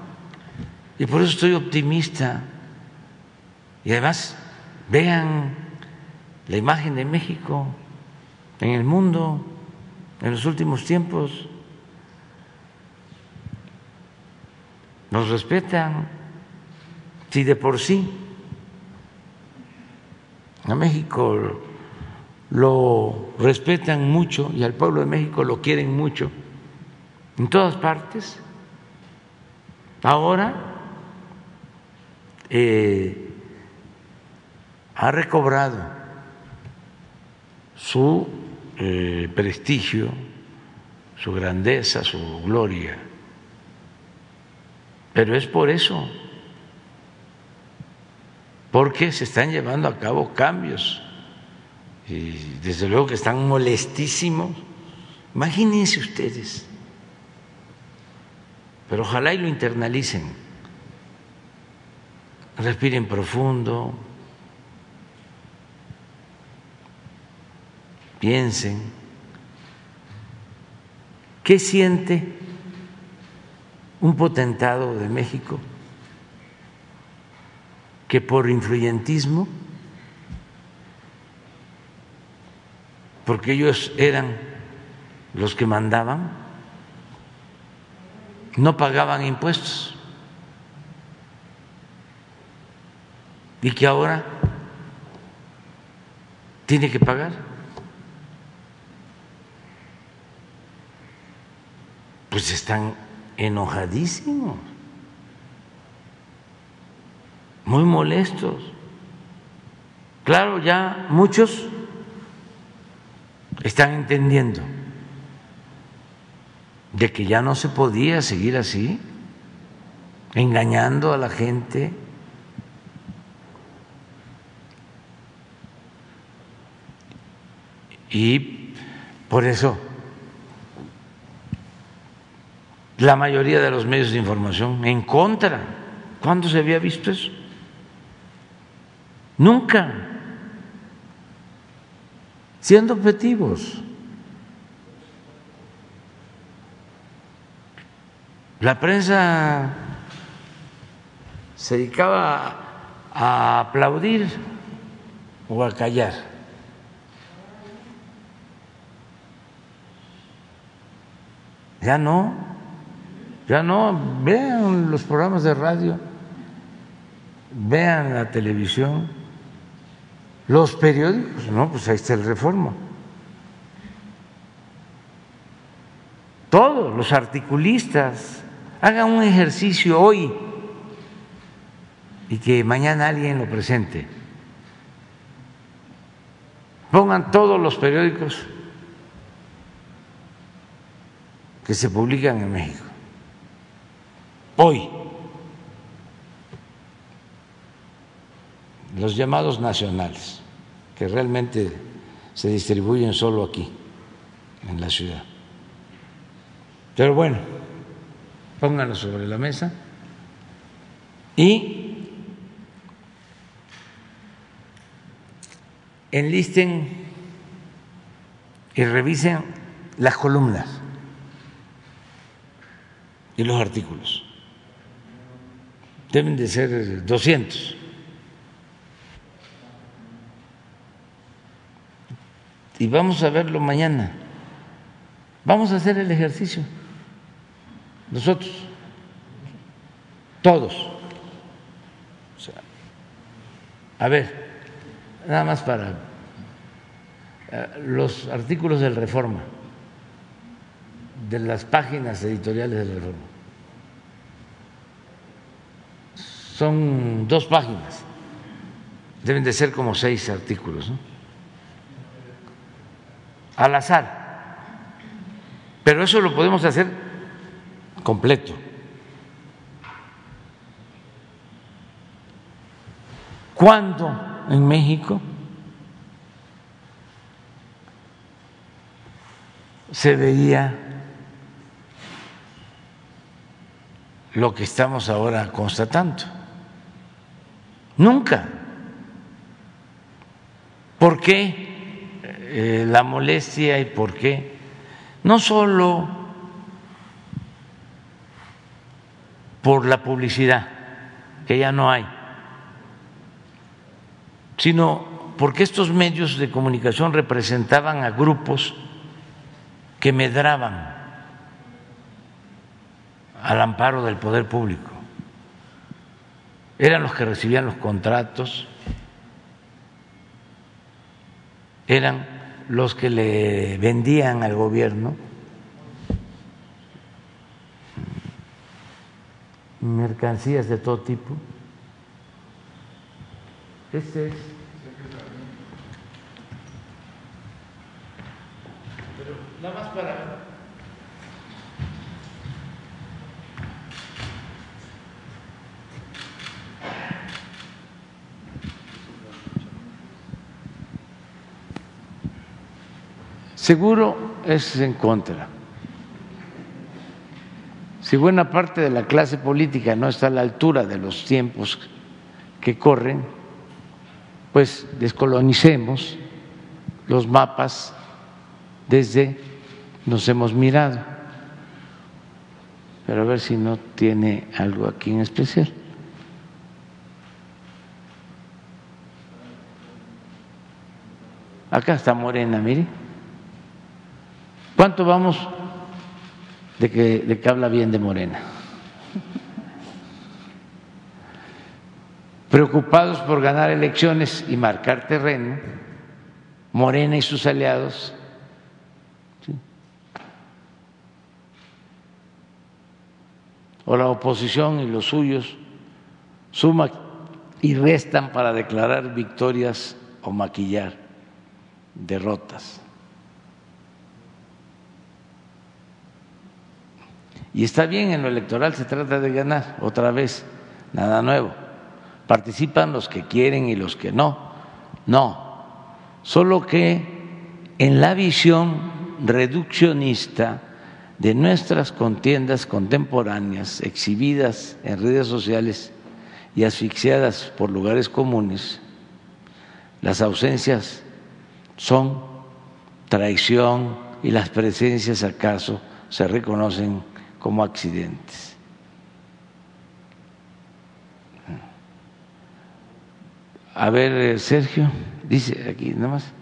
[SPEAKER 1] Y por eso estoy optimista. Y además, vean la imagen de México en el mundo en los últimos tiempos. Nos respetan, si de por sí a México lo respetan mucho y al pueblo de México lo quieren mucho en todas partes. Ahora eh, ha recobrado su eh, prestigio, su grandeza, su gloria. Pero es por eso porque se están llevando a cabo cambios desde luego que están molestísimos. Imagínense ustedes, pero ojalá y lo internalicen, respiren profundo, piensen, ¿qué siente un potentado de México? que por influyentismo, porque ellos eran los que mandaban, no pagaban impuestos y que ahora tiene que pagar. Pues están enojadísimos muy molestos. Claro, ya muchos están entendiendo de que ya no se podía seguir así, engañando a la gente. Y por eso la mayoría de los medios de información en contra. ¿Cuándo se había visto eso? Nunca. Siendo objetivos. La prensa se dedicaba a aplaudir o a callar. Ya no, ya no, vean los programas de radio, vean la televisión los periódicos, no, pues ahí está el reforma. Todos los articulistas hagan un ejercicio hoy y que mañana alguien lo presente. Pongan todos los periódicos que se publican en México. Hoy. Los llamados nacionales que realmente se distribuyen solo aquí. en la ciudad. Pero bueno, pónganlo sobre la mesa y enlisten y revisen las columnas y los artículos. Deben de ser 200. Y vamos a verlo mañana. Vamos a hacer el ejercicio. Nosotros. Todos. a ver, nada más para eh, los artículos del Reforma, de las páginas editoriales del Reforma. Son dos páginas, deben de ser como seis artículos, ¿no? Al azar, pero eso lo podemos hacer completo. ¿Cuándo en México se veía lo que estamos ahora constatando? Nunca. ¿Por qué eh, la molestia y por qué? No solo por la publicidad, que ya no hay, sino porque estos medios de comunicación representaban a grupos que medraban al amparo del poder público eran los que recibían los contratos, eran los que le vendían al gobierno mercancías de todo tipo. Este es. Nada más para Seguro es en contra. Si buena parte de la clase política no está a la altura de los tiempos que corren, pues descolonicemos los mapas desde nos hemos mirado. Pero a ver si no tiene algo aquí en especial. Acá está Morena, mire. ¿Cuánto vamos de que, de habla bien de Morena? Preocupados por ganar elecciones y marcar terreno, Morena y sus aliados o la oposición y los suyos suman y restan para declarar victorias o maquillar derrotas. Y está bien, en lo electoral se trata de ganar, otra vez, nada nuevo. Participan los que quieren y los que no. No, solo que en la visión reduccionista de nuestras contiendas contemporáneas, exhibidas en redes sociales y asfixiadas por lugares comunes, las ausencias son traición y las presencias acaso se reconocen como accidentes. A ver, eh, Sergio, dice aquí nada más.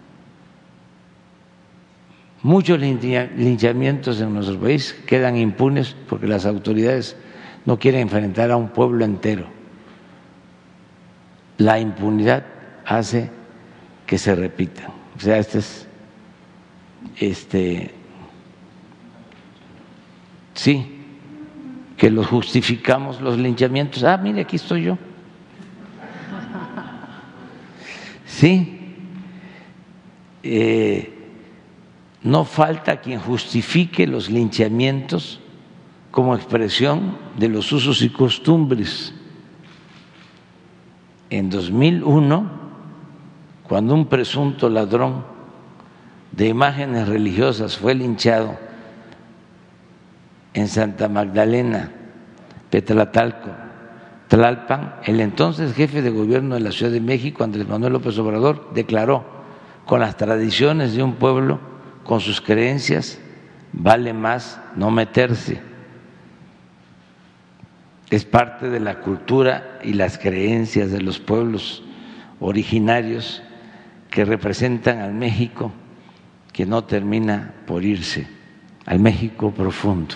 [SPEAKER 1] Muchos linchamientos en nuestro país quedan impunes porque las autoridades no quieren enfrentar a un pueblo entero. La impunidad hace que se repita. O sea, este es este Sí, que los justificamos los linchamientos. Ah, mire, aquí estoy yo. Sí, eh, no falta quien justifique los linchamientos como expresión de los usos y costumbres. En 2001, cuando un presunto ladrón de imágenes religiosas fue linchado en Santa Magdalena, Petlatalco, Tlalpan, el entonces jefe de gobierno de la Ciudad de México, Andrés Manuel López Obrador, declaró, con las tradiciones de un pueblo, con sus creencias, vale más no meterse. Es parte de la cultura y las creencias de los pueblos originarios que representan al México que no termina por irse, al México profundo.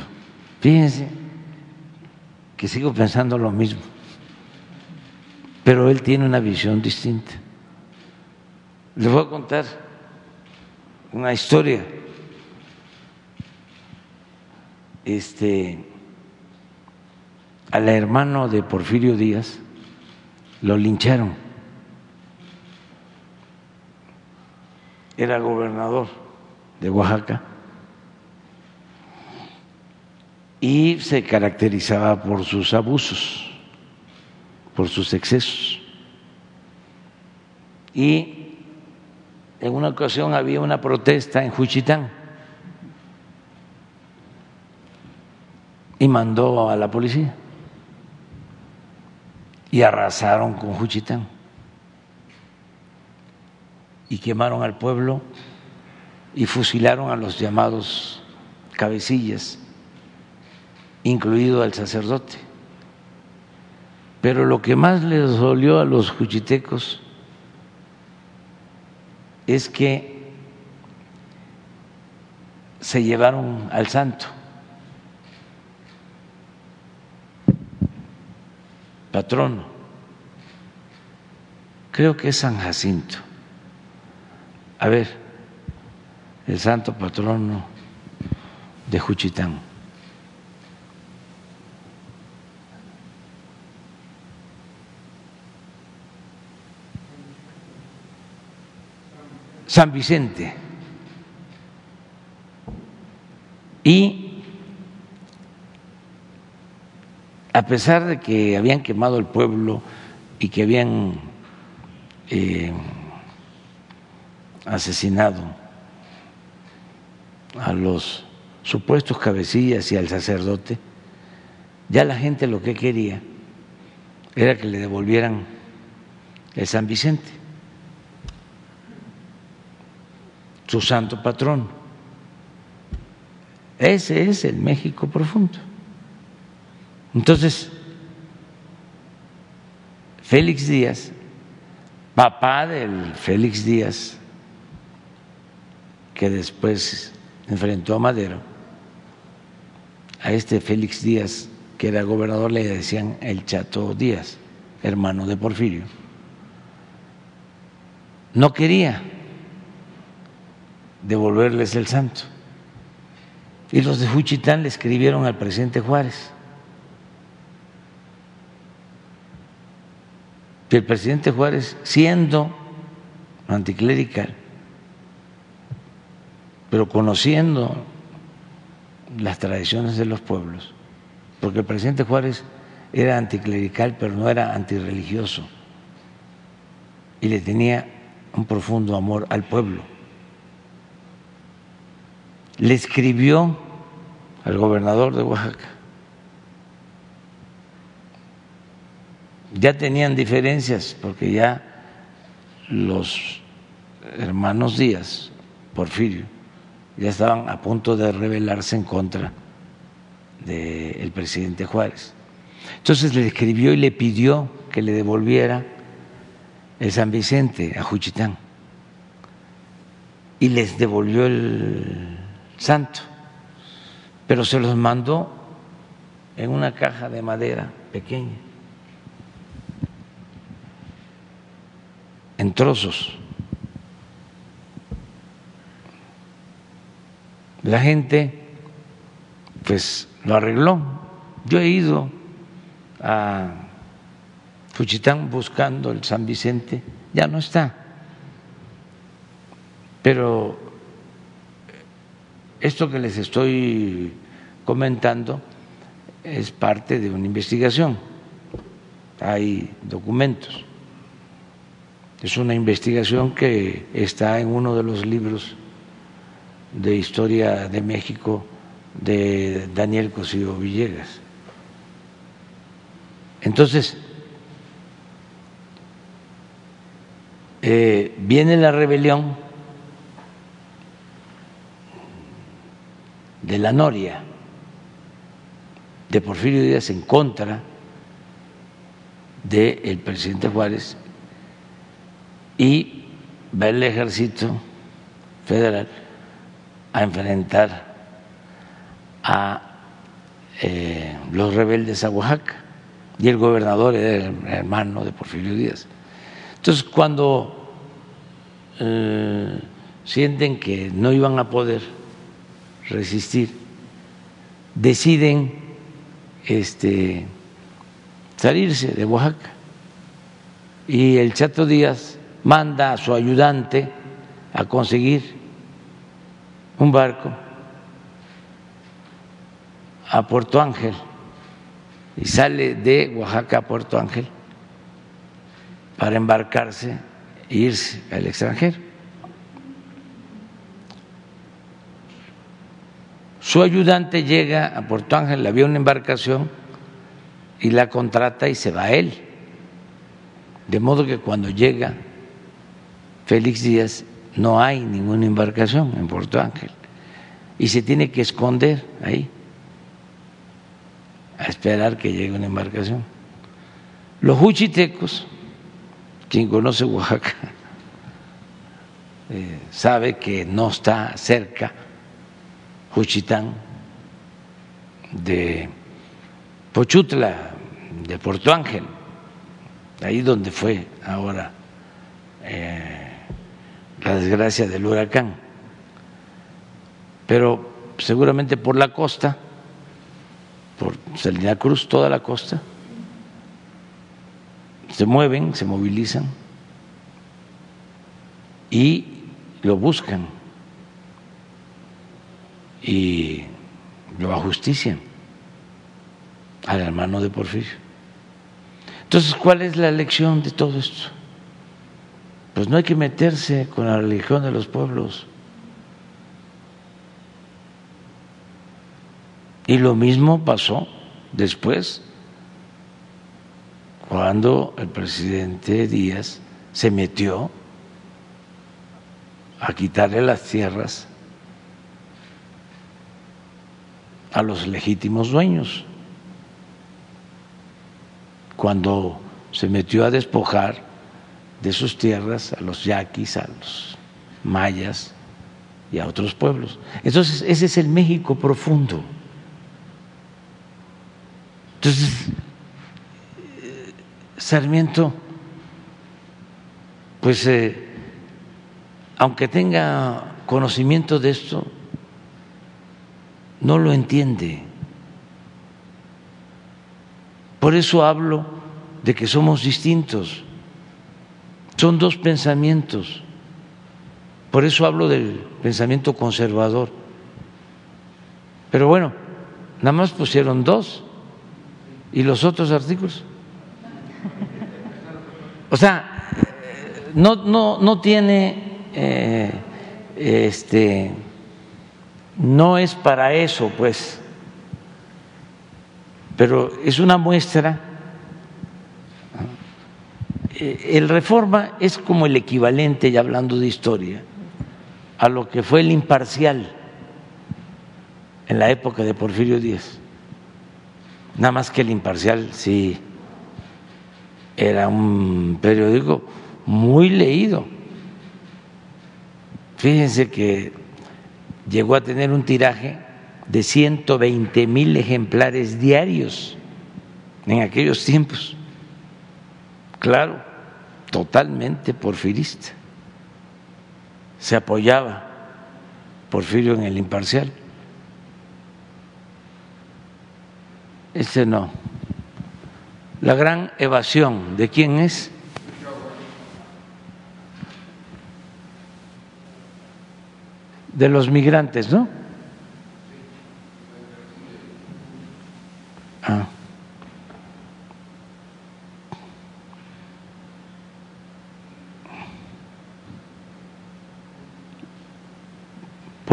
[SPEAKER 1] Fíjense que sigo pensando lo mismo, pero él tiene una visión distinta. Les voy a contar una historia. Este, al hermano de Porfirio Díaz lo lincharon. Era gobernador de Oaxaca y se caracterizaba por sus abusos, por sus excesos. Y en una ocasión había una protesta en Juchitán y mandó a la policía y arrasaron con Juchitán y quemaron al pueblo y fusilaron a los llamados cabecillas incluido al sacerdote. Pero lo que más les dolió a los juchitecos es que se llevaron al santo, patrono, creo que es San Jacinto. A ver, el santo patrono de Juchitán. San Vicente. Y a pesar de que habían quemado el pueblo y que habían eh, asesinado a los supuestos cabecillas y al sacerdote, ya la gente lo que quería era que le devolvieran el San Vicente. Su santo patrón. Ese es el México profundo. Entonces, Félix Díaz, papá del Félix Díaz, que después enfrentó a Madero, a este Félix Díaz, que era gobernador, le decían el Chato Díaz, hermano de Porfirio, no quería devolverles el santo. Y los de Juchitán le escribieron al presidente Juárez. Que el presidente Juárez, siendo anticlerical, pero conociendo las tradiciones de los pueblos, porque el presidente Juárez era anticlerical, pero no era antirreligioso, y le tenía un profundo amor al pueblo le escribió al gobernador de Oaxaca. Ya tenían diferencias porque ya los hermanos Díaz, Porfirio, ya estaban a punto de rebelarse en contra del presidente Juárez. Entonces le escribió y le pidió que le devolviera el San Vicente a Juchitán. Y les devolvió el santo, pero se los mandó en una caja de madera pequeña, en trozos. La gente pues lo arregló. Yo he ido a Fuchitán buscando el San Vicente, ya no está. Pero esto que les estoy comentando es parte de una investigación. Hay documentos. Es una investigación que está en uno de los libros de Historia de México de Daniel Cosío Villegas. Entonces, eh, viene la rebelión de la Noria, de Porfirio Díaz en contra del presidente Juárez y va el ejército federal a enfrentar a eh, los rebeldes a Oaxaca y el gobernador era el hermano de Porfirio Díaz. Entonces, cuando eh, sienten que no iban a poder resistir, deciden este, salirse de Oaxaca. Y el Chato Díaz manda a su ayudante a conseguir un barco a Puerto Ángel y sale de Oaxaca a Puerto Ángel para embarcarse e irse al extranjero. Su ayudante llega a Puerto Ángel, había una embarcación y la contrata y se va a él. De modo que cuando llega Félix Díaz no hay ninguna embarcación en Puerto Ángel y se tiene que esconder ahí a esperar que llegue una embarcación. Los huchitecos, quien conoce Oaxaca, eh, sabe que no está cerca Juchitán de Pochutla, de Puerto Ángel, ahí donde fue ahora eh, la desgracia del huracán. Pero seguramente por la costa por Salina Cruz, toda la costa, se mueven, se movilizan y lo buscan y lo ajustician al hermano de Porfirio. Entonces, ¿cuál es la lección de todo esto? Pues no hay que meterse con la religión de los pueblos. Y lo mismo pasó después, cuando el presidente Díaz se metió a quitarle las tierras a los legítimos dueños, cuando se metió a despojar de sus tierras a los yaquis, a los mayas y a otros pueblos. Entonces, ese es el México profundo. Entonces, Sarmiento, pues, eh, aunque tenga conocimiento de esto, no lo entiende. Por eso hablo de que somos distintos. Son dos pensamientos. Por eso hablo del pensamiento conservador. Pero bueno, nada más pusieron dos ¿Y los otros artículos? O sea, no, no, no tiene, eh, este, no es para eso, pues, pero es una muestra. Eh, el reforma es como el equivalente, ya hablando de historia, a lo que fue el imparcial en la época de Porfirio Díaz. Nada más que el imparcial sí era un periódico muy leído. Fíjense que llegó a tener un tiraje de 120 mil ejemplares diarios en aquellos tiempos. Claro, totalmente porfirista. Se apoyaba Porfirio en el imparcial. Ese no. La gran evasión, ¿de quién es? De los migrantes, ¿no? Ah.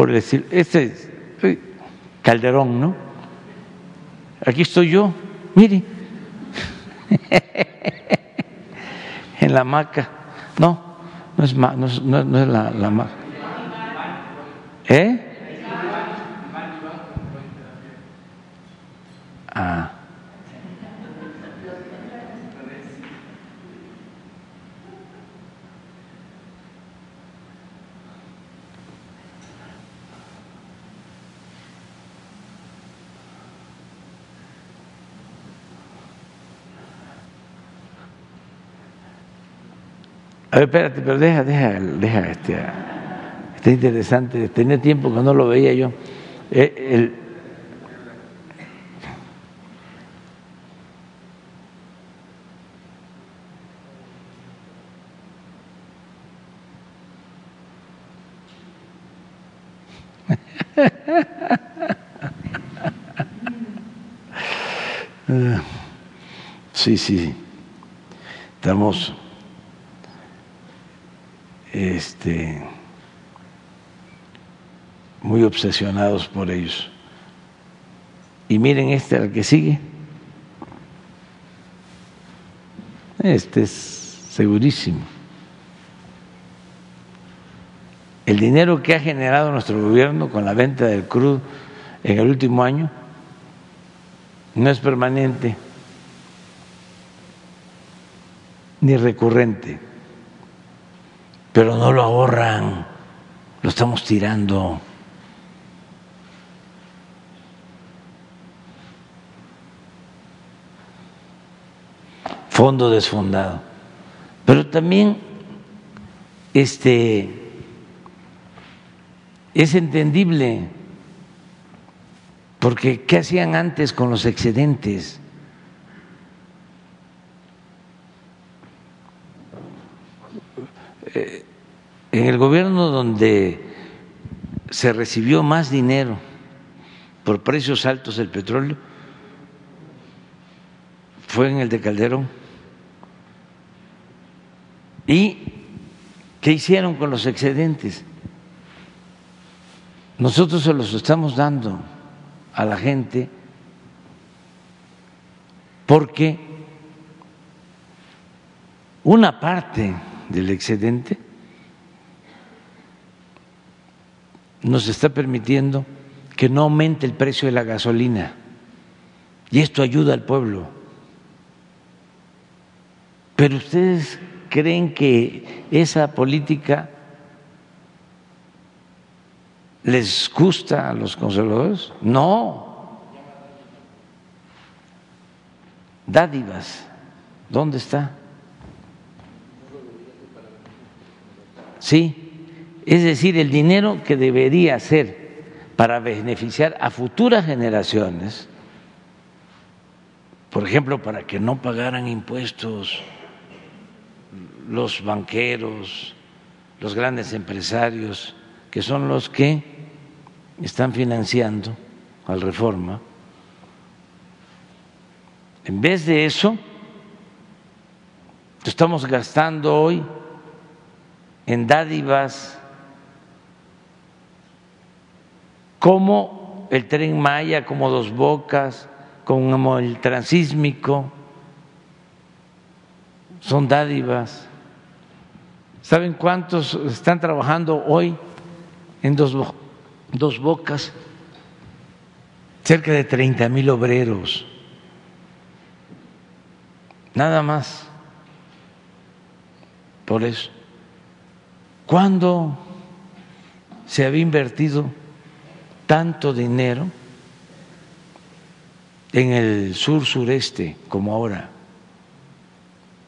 [SPEAKER 1] por decir, este Calderón, ¿no? Aquí estoy yo, mire, en la hamaca. No, no es, es, no es la, la hamaca. ¿Eh? Ah. A ver, espérate, pero deja, deja, deja este. Está interesante. Tenía tiempo que no lo veía yo. Eh, Sí, sí, estamos este, muy obsesionados por ellos. Y miren este al que sigue. Este es segurísimo. El dinero que ha generado nuestro gobierno con la venta del crudo en el último año no es permanente ni recurrente, pero no lo ahorran, lo estamos tirando. Fondo desfondado. Pero también este es entendible porque ¿qué hacían antes con los excedentes? Eh, en el gobierno donde se recibió más dinero por precios altos del petróleo fue en el de Calderón. ¿Y qué hicieron con los excedentes? Nosotros se los estamos dando a la gente porque una parte del excedente nos está permitiendo que no aumente el precio de la gasolina y esto ayuda al pueblo. Pero ustedes creen que esa política les gusta a los conservadores? No. Dádivas, ¿dónde está? Sí, es decir, el dinero que debería ser para beneficiar a futuras generaciones, por ejemplo, para que no pagaran impuestos los banqueros, los grandes empresarios, que son los que están financiando al reforma. En vez de eso, estamos gastando hoy en dádivas como el tren Maya, como Dos Bocas, como el transísmico, son dádivas. ¿Saben cuántos están trabajando hoy en Dos, dos Bocas? Cerca de 30 mil obreros. Nada más. Por eso. ¿Cuándo se había invertido tanto dinero en el sur sureste como ahora?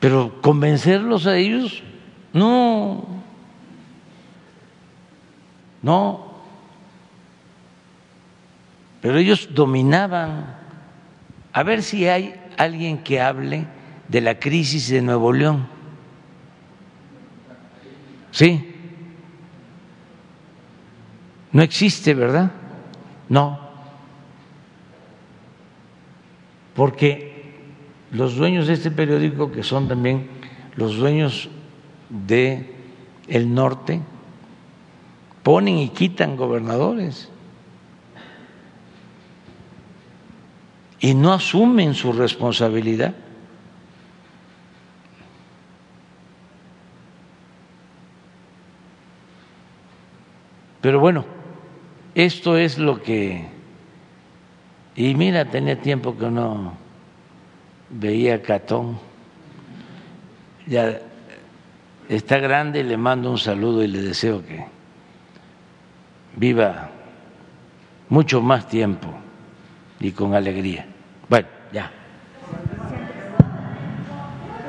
[SPEAKER 1] Pero convencerlos a ellos, no, no. Pero ellos dominaban. A ver si hay alguien que hable de la crisis de Nuevo León. ¿Sí? No existe, ¿verdad? No. Porque los dueños de este periódico, que son también los dueños de el norte, ponen y quitan gobernadores. Y no asumen su responsabilidad. Pero bueno, esto es lo que... Y mira, tenía tiempo que no veía a Catón. Ya está grande, le mando un saludo y le deseo que viva mucho más tiempo y con alegría. Bueno, ya.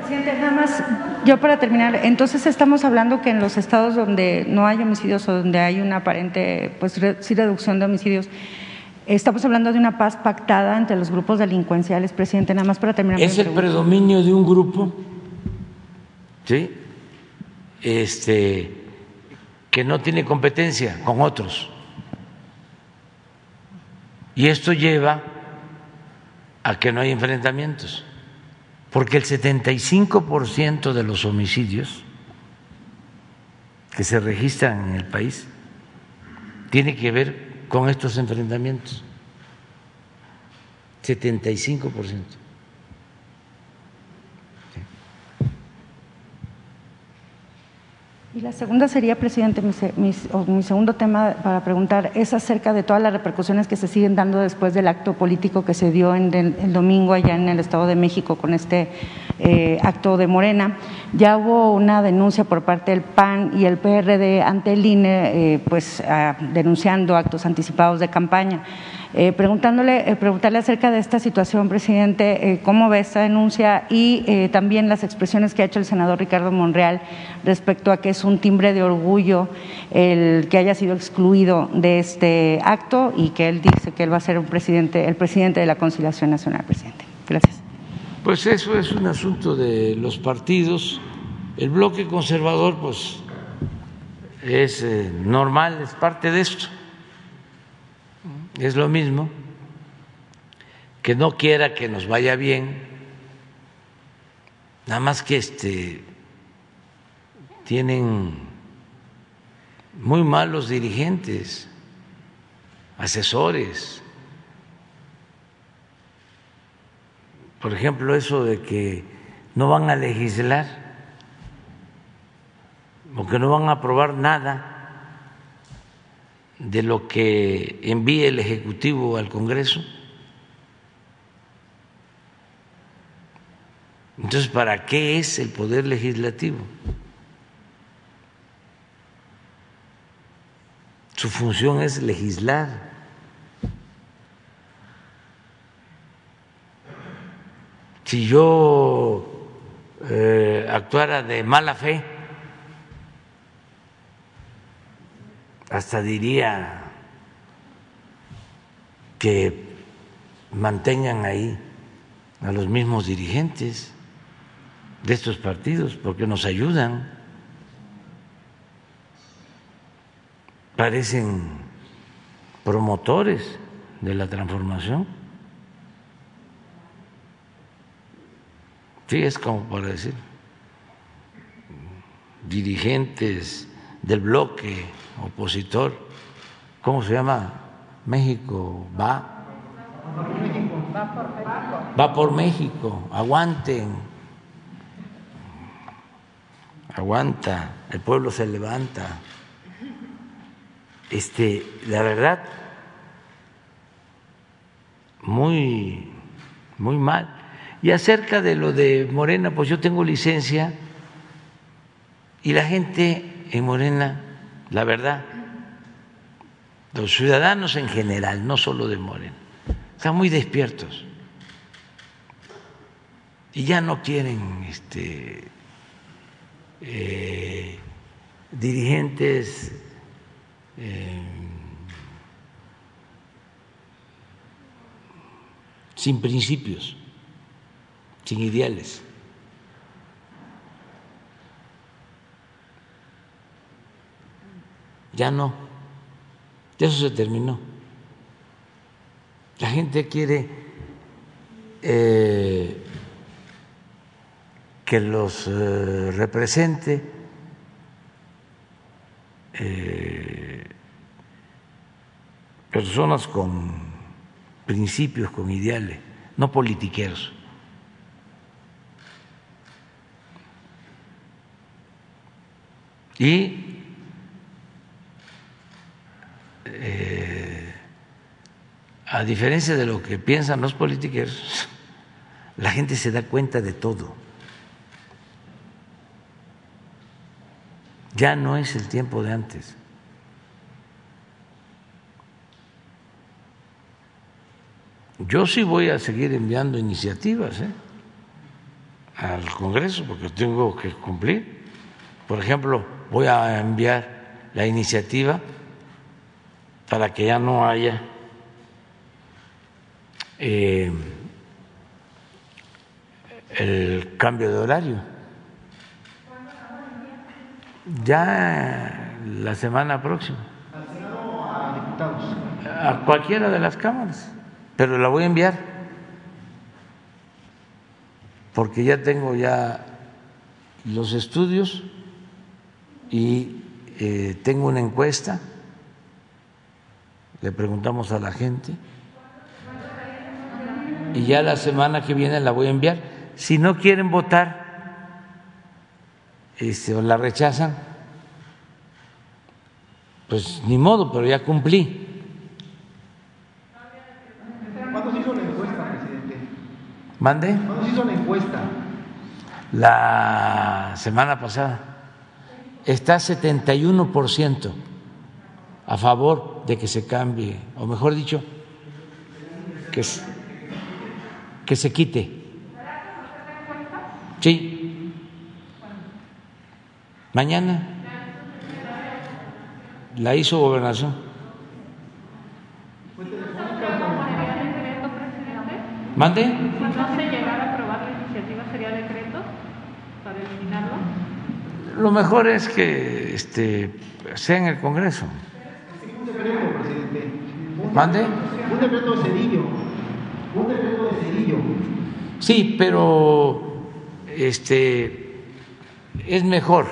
[SPEAKER 4] Presidente, nada más, yo para terminar, entonces estamos hablando que en los estados donde no hay homicidios o donde hay una aparente, pues sí, reducción de homicidios, estamos hablando de una paz pactada entre los grupos delincuenciales, presidente, nada más para terminar.
[SPEAKER 1] Es el predominio de un grupo, ¿sí? Este, que no tiene competencia con otros. Y esto lleva a que no hay enfrentamientos, porque el 75% de los homicidios que se registran en el país tiene que ver con estos enfrentamientos. 75%.
[SPEAKER 4] Y la segunda sería, presidente, mi, segundo tema para preguntar es acerca de todas las repercusiones que se siguen dando después del acto político que se dio en el, domingo allá en el Estado de México con este eh, acto de Morena. Ya hubo una denuncia por parte del PAN y el PRD ante el INE, eh, pues ah, denunciando actos anticipados de campaña. Eh, preguntándole, eh, preguntarle acerca de esta situación, presidente, eh, cómo ve esta denuncia y también las expresiones que ha hecho el senador Ricardo Monreal respecto a que es un timbre de orgullo el que haya sido excluido de este acto y que él dice que él va a ser un presidente, el presidente de la Conciliación Nacional, presidente. Gracias.
[SPEAKER 1] Pues eso es un asunto de los partidos. El bloque conservador, pues, es normal, es parte de esto es lo mismo, que no quiera que nos vaya bien, nada más que este tienen muy malos dirigentes, asesores. Por ejemplo, eso de que no van a legislar o que no van a aprobar nada de lo que envíe el Ejecutivo al Congreso. Entonces, ¿para qué es el poder legislativo? Su función es legislar. Si yo eh, actuara de mala fe, hasta diría que mantengan ahí a los mismos dirigentes de estos partidos porque nos ayudan. Parecen promotores de la transformación. Sí, es como para decir, dirigentes del bloque opositor, ¿cómo se llama? México va. Va por México, aguanten. Aguanta, el pueblo se levanta. Este, la verdad, muy, muy mal. Y acerca de lo de Morena, pues yo tengo licencia y la gente en Morena la verdad, los ciudadanos en general, no solo de Morena, están muy despiertos y ya no quieren este, eh, dirigentes eh, sin principios, sin ideales. Ya no, eso se terminó. La gente quiere eh, que los eh, represente eh, personas con principios, con ideales, no politiqueros. Y eh, a diferencia de lo que piensan los politiqueros, la gente se da cuenta de todo. Ya no es el tiempo de antes. Yo sí voy a seguir enviando iniciativas ¿eh? al Congreso porque tengo que cumplir. Por ejemplo, voy a enviar la iniciativa para que ya no haya eh, el cambio de horario. Ya la semana próxima. A cualquiera de las cámaras, pero la voy a enviar porque ya tengo ya los estudios y eh, tengo una encuesta, le preguntamos a la gente y ya la semana que viene la voy a enviar. Si no quieren votar este, o la rechazan, pues ni modo, pero ya cumplí.
[SPEAKER 5] ¿Cuándo se hizo la encuesta, presidente?
[SPEAKER 1] ¿Mande?
[SPEAKER 5] ¿Cuándo se hizo la encuesta?
[SPEAKER 1] La semana pasada. Está 71% a favor de que se cambie, o mejor dicho, que, que se quite. Sí. Mañana la hizo gobernación. ¿Mande?
[SPEAKER 6] Si no se llegara a aprobar la iniciativa, ¿sería decreto para eliminarlo?
[SPEAKER 1] Lo mejor es que este, sea en el Congreso.
[SPEAKER 5] Un decreto, presidente. Un
[SPEAKER 1] ¿Mande?
[SPEAKER 5] Un decreto de Cedillo. Un decreto de Cedillo.
[SPEAKER 1] Sí, pero este es mejor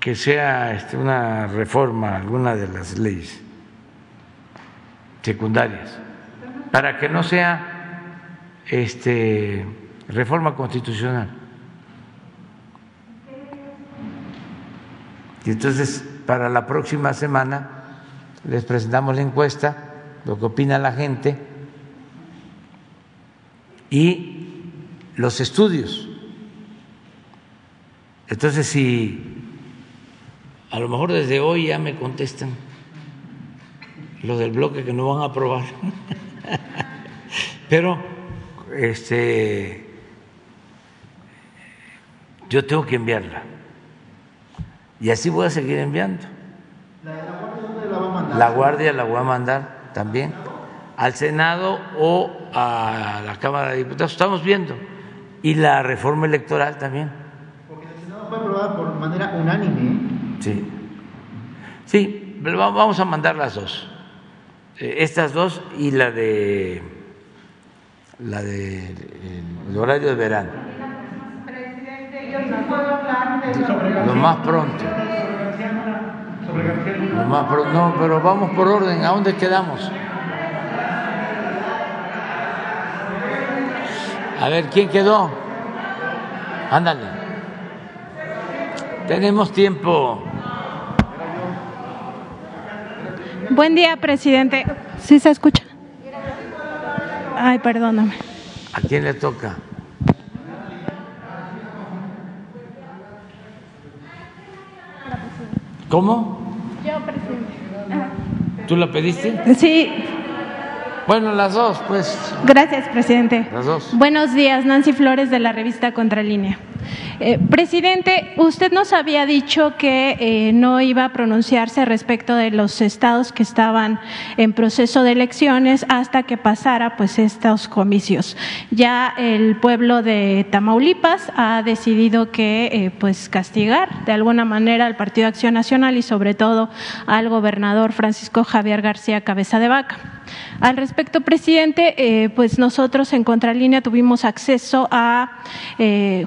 [SPEAKER 1] que sea este, una reforma alguna de las leyes secundarias para que no sea este reforma constitucional. Y entonces para la próxima semana les presentamos la encuesta, lo que opina la gente y los estudios. Entonces, si a lo mejor desde hoy ya me contestan los del bloque que no van a aprobar, pero este yo tengo que enviarla y así voy a seguir enviando.
[SPEAKER 5] ¿La de la Guardia dónde la
[SPEAKER 1] guardia la voy a mandar también al Senado o a la Cámara de Diputados. Estamos viendo. Y la reforma electoral también.
[SPEAKER 5] Porque el Senado fue aprobada por manera unánime.
[SPEAKER 1] Sí. Sí, vamos a mandar las dos. Eh, Estas dos y la de la de el horario de verano. Lo más pronto. No, pero vamos por orden. ¿A dónde quedamos? A ver, ¿quién quedó? Ándale. Tenemos tiempo.
[SPEAKER 6] Buen día, presidente. ¿Sí se escucha? Ay, perdóname.
[SPEAKER 1] ¿A quién le toca? ¿Cómo?
[SPEAKER 6] Yo, presidente.
[SPEAKER 1] ¿Tú la pediste?
[SPEAKER 6] Sí,
[SPEAKER 1] Bueno, las dos, pues.
[SPEAKER 6] gracias, presidente.
[SPEAKER 1] Las dos.
[SPEAKER 6] Buenos días, Nancy Flores de la revista Contralínea. Eh, presidente, usted nos había dicho que eh, no iba a pronunciarse respecto de los estados que estaban en proceso de elecciones hasta que pasara pues estos comicios. Ya el pueblo de Tamaulipas ha decidido que eh, pues castigar de alguna manera al Partido Acción Nacional y sobre todo al gobernador Francisco Javier García Cabeza de Vaca. Al respecto, presidente, pues nosotros en Contralínea tuvimos acceso a eh,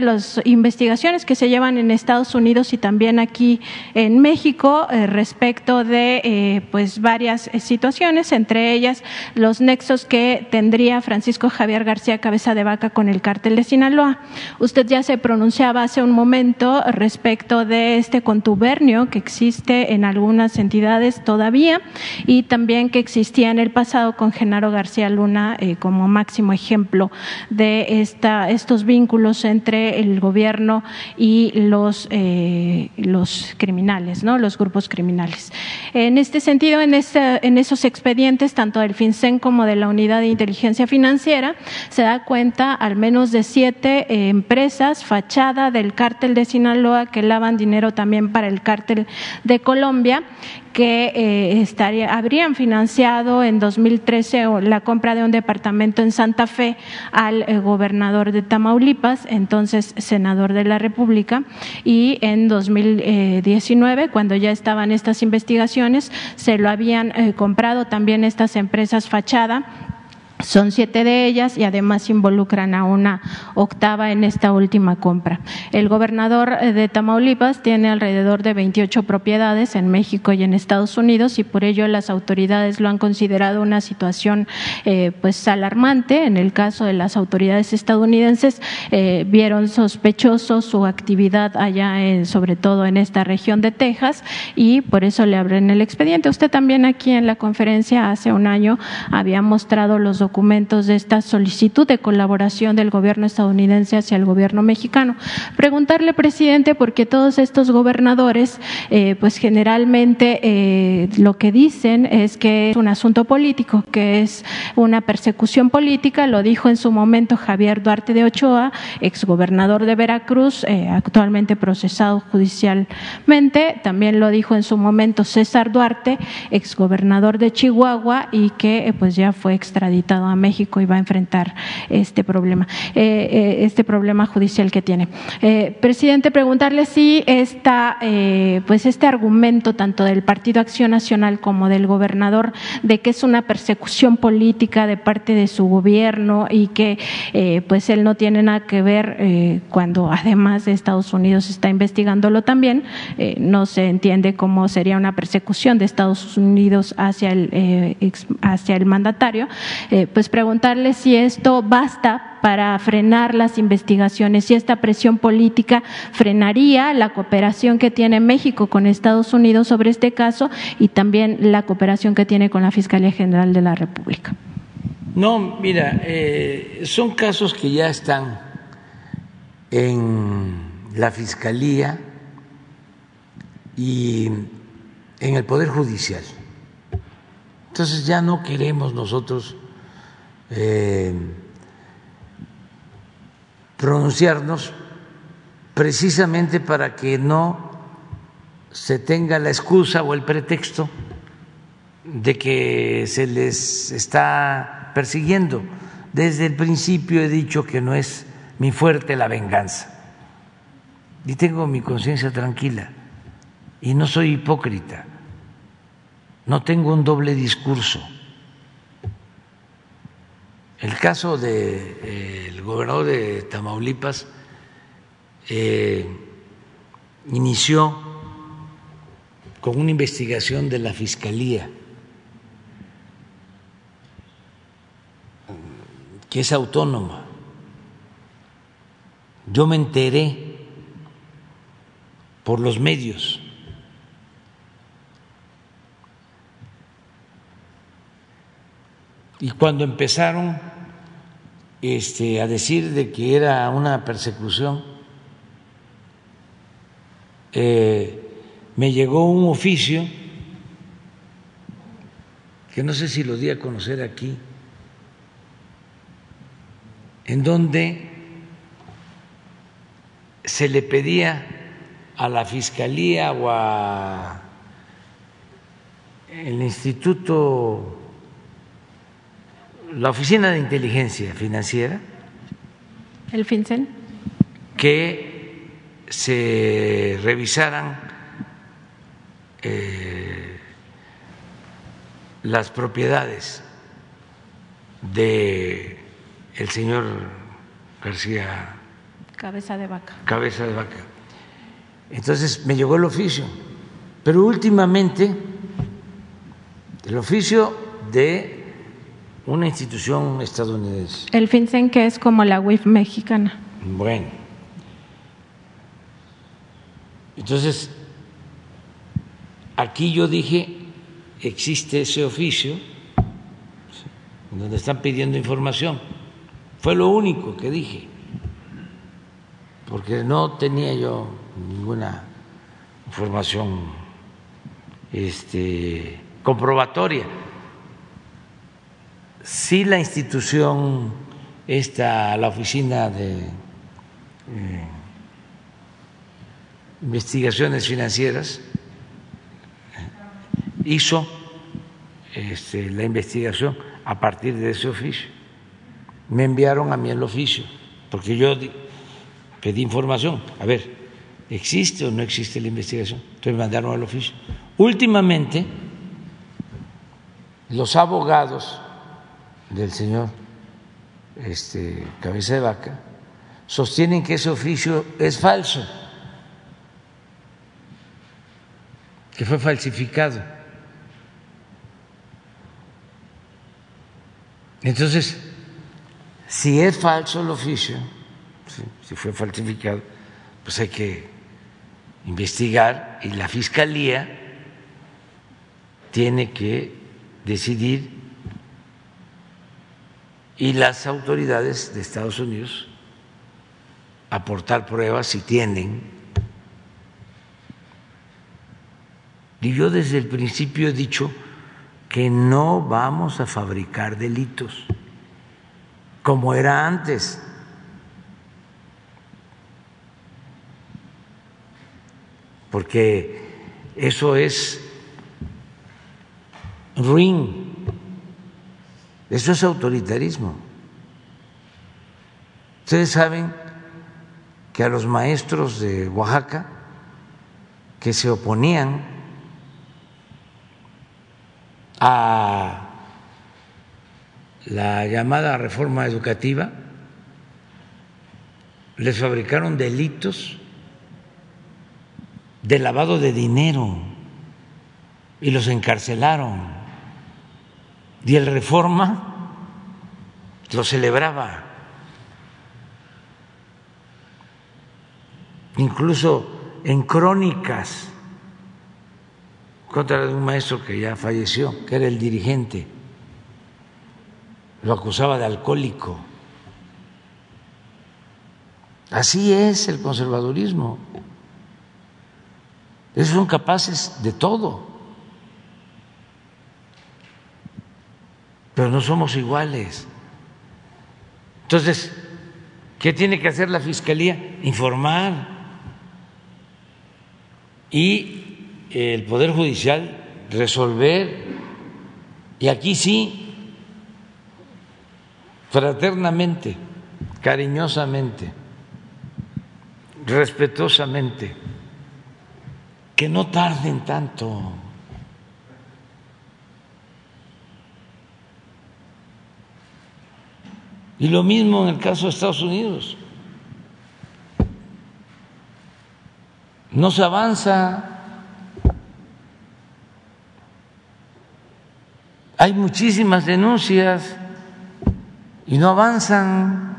[SPEAKER 6] las investigaciones que se llevan en Estados Unidos y también aquí en México eh, respecto de pues varias situaciones, entre ellas los nexos que tendría Francisco Javier García Cabeza de Vaca con el cártel de Sinaloa. Usted ya se pronunciaba hace un momento respecto de este contubernio que existe en algunas entidades todavía y también que existía en el pasado con Genaro García Luna eh, como máximo ejemplo de esta, estos vínculos entre el gobierno y los, eh, los criminales, ¿no? los grupos criminales. En este sentido, en, este, en esos expedientes, tanto del FinCEN como de la Unidad de Inteligencia Financiera, se da cuenta al menos de siete eh, empresas fachada del cártel de Sinaloa que lavan dinero también para el cártel de Colombia que eh, estaría, habrían financiado en 2013 la compra de un departamento en Santa Fe al eh, gobernador de Tamaulipas, entonces senador de la República, y en 2019, cuando ya estaban estas investigaciones, se lo habían eh, comprado también estas empresas fachada son siete de ellas y además involucran a una octava en esta última compra. El gobernador eh, de Tamaulipas tiene alrededor de 28 propiedades en México y en Estados Unidos y por ello las autoridades lo han considerado una situación eh, pues alarmante. En el caso de las autoridades estadounidenses eh, vieron sospechoso su actividad allá, sobre todo en esta región de Texas y por eso le abren el expediente. Usted también aquí en la conferencia hace un año había mostrado los documentos documentos de esta solicitud de colaboración del gobierno estadounidense hacia el gobierno mexicano. Preguntarle, presidente, porque todos estos gobernadores, eh, pues generalmente eh, lo que dicen es que es un asunto político, que es una persecución política, lo dijo en su momento Javier Duarte de Ochoa, exgobernador de Veracruz, eh, actualmente procesado judicialmente, también lo dijo en su momento César Duarte, exgobernador de Chihuahua y que pues ya fue extraditado a México y va a enfrentar este problema, eh, eh, este problema judicial que tiene. Eh, presidente, preguntarle si esta, pues este argumento tanto del Partido Acción Nacional como del gobernador de que es una persecución política de parte de su gobierno y que pues él no tiene nada que ver cuando además de Estados Unidos está investigándolo también, no se entiende cómo sería una persecución de Estados Unidos hacia el, hacia el mandatario pues preguntarle si esto basta para frenar las investigaciones, si esta presión política frenaría la cooperación que tiene México con Estados Unidos sobre este caso y también la cooperación que tiene con la Fiscalía General de la República.
[SPEAKER 1] No, mira, eh, son casos que ya están en la Fiscalía y en el Poder Judicial. Entonces ya no queremos nosotros eh, pronunciarnos precisamente para que no se tenga la excusa o el pretexto de que se les está persiguiendo. Desde el principio he dicho que no es mi fuerte la venganza y tengo mi conciencia tranquila y no soy hipócrita, no tengo un doble discurso. El caso del de, eh, gobernador de Tamaulipas eh, inició con una investigación de la Fiscalía, que es autónoma. Yo me enteré por los medios. Y cuando empezaron este, a decir de que era una persecución, eh, me llegó un oficio que no sé si lo di a conocer aquí, en donde se le pedía a la Fiscalía o a el Instituto la Oficina de Inteligencia Financiera.
[SPEAKER 6] El FinCEN.
[SPEAKER 1] Que se revisaran eh, las propiedades de el señor García
[SPEAKER 6] Cabeza de vaca.
[SPEAKER 1] Cabeza de vaca. Entonces me llegó el oficio, pero últimamente el oficio de una institución estadounidense.
[SPEAKER 6] El FinCEN que es como la WIF mexicana.
[SPEAKER 1] Bueno, entonces aquí yo dije, existe ese oficio donde están pidiendo información. Fue lo único que dije, porque no tenía yo ninguna información este, comprobatoria. Sí la institución, esta, la oficina de eh, investigaciones financieras, hizo este, la investigación a partir de ese oficio. Me enviaron a mí el oficio, porque yo pedí información. A ver, ¿existe o no existe la investigación? Entonces me mandaron al oficio. Últimamente, los abogados del señor este, Cabeza de Vaca sostienen que ese oficio es falso, que fue falsificado. Entonces, si es falso el oficio, si fue falsificado, pues hay que investigar y la Fiscalía tiene que decidir y las autoridades de Estados Unidos aportar pruebas si tienen. Y yo desde el principio he dicho que no vamos a fabricar delitos como era antes. Porque eso es ruin, eso es autoritarismo. Ustedes saben que a los maestros de Oaxaca que se oponían a la llamada reforma educativa, les fabricaron delitos de lavado de dinero y los encarcelaron. Y el reforma lo celebraba. Incluso en crónicas contra un maestro que ya falleció, que era el dirigente. Lo acusaba de alcohólico. Así es el conservadurismo. Esos son capaces de todo. Pero no somos iguales. Entonces, ¿qué tiene que hacer la Fiscalía? Informar. Y el Poder Judicial resolver, y aquí sí, fraternamente, cariñosamente, respetuosamente, que no tarden tanto. Y lo mismo en el caso de Estados Unidos. No se avanza Hay muchísimas denuncias y no avanzan.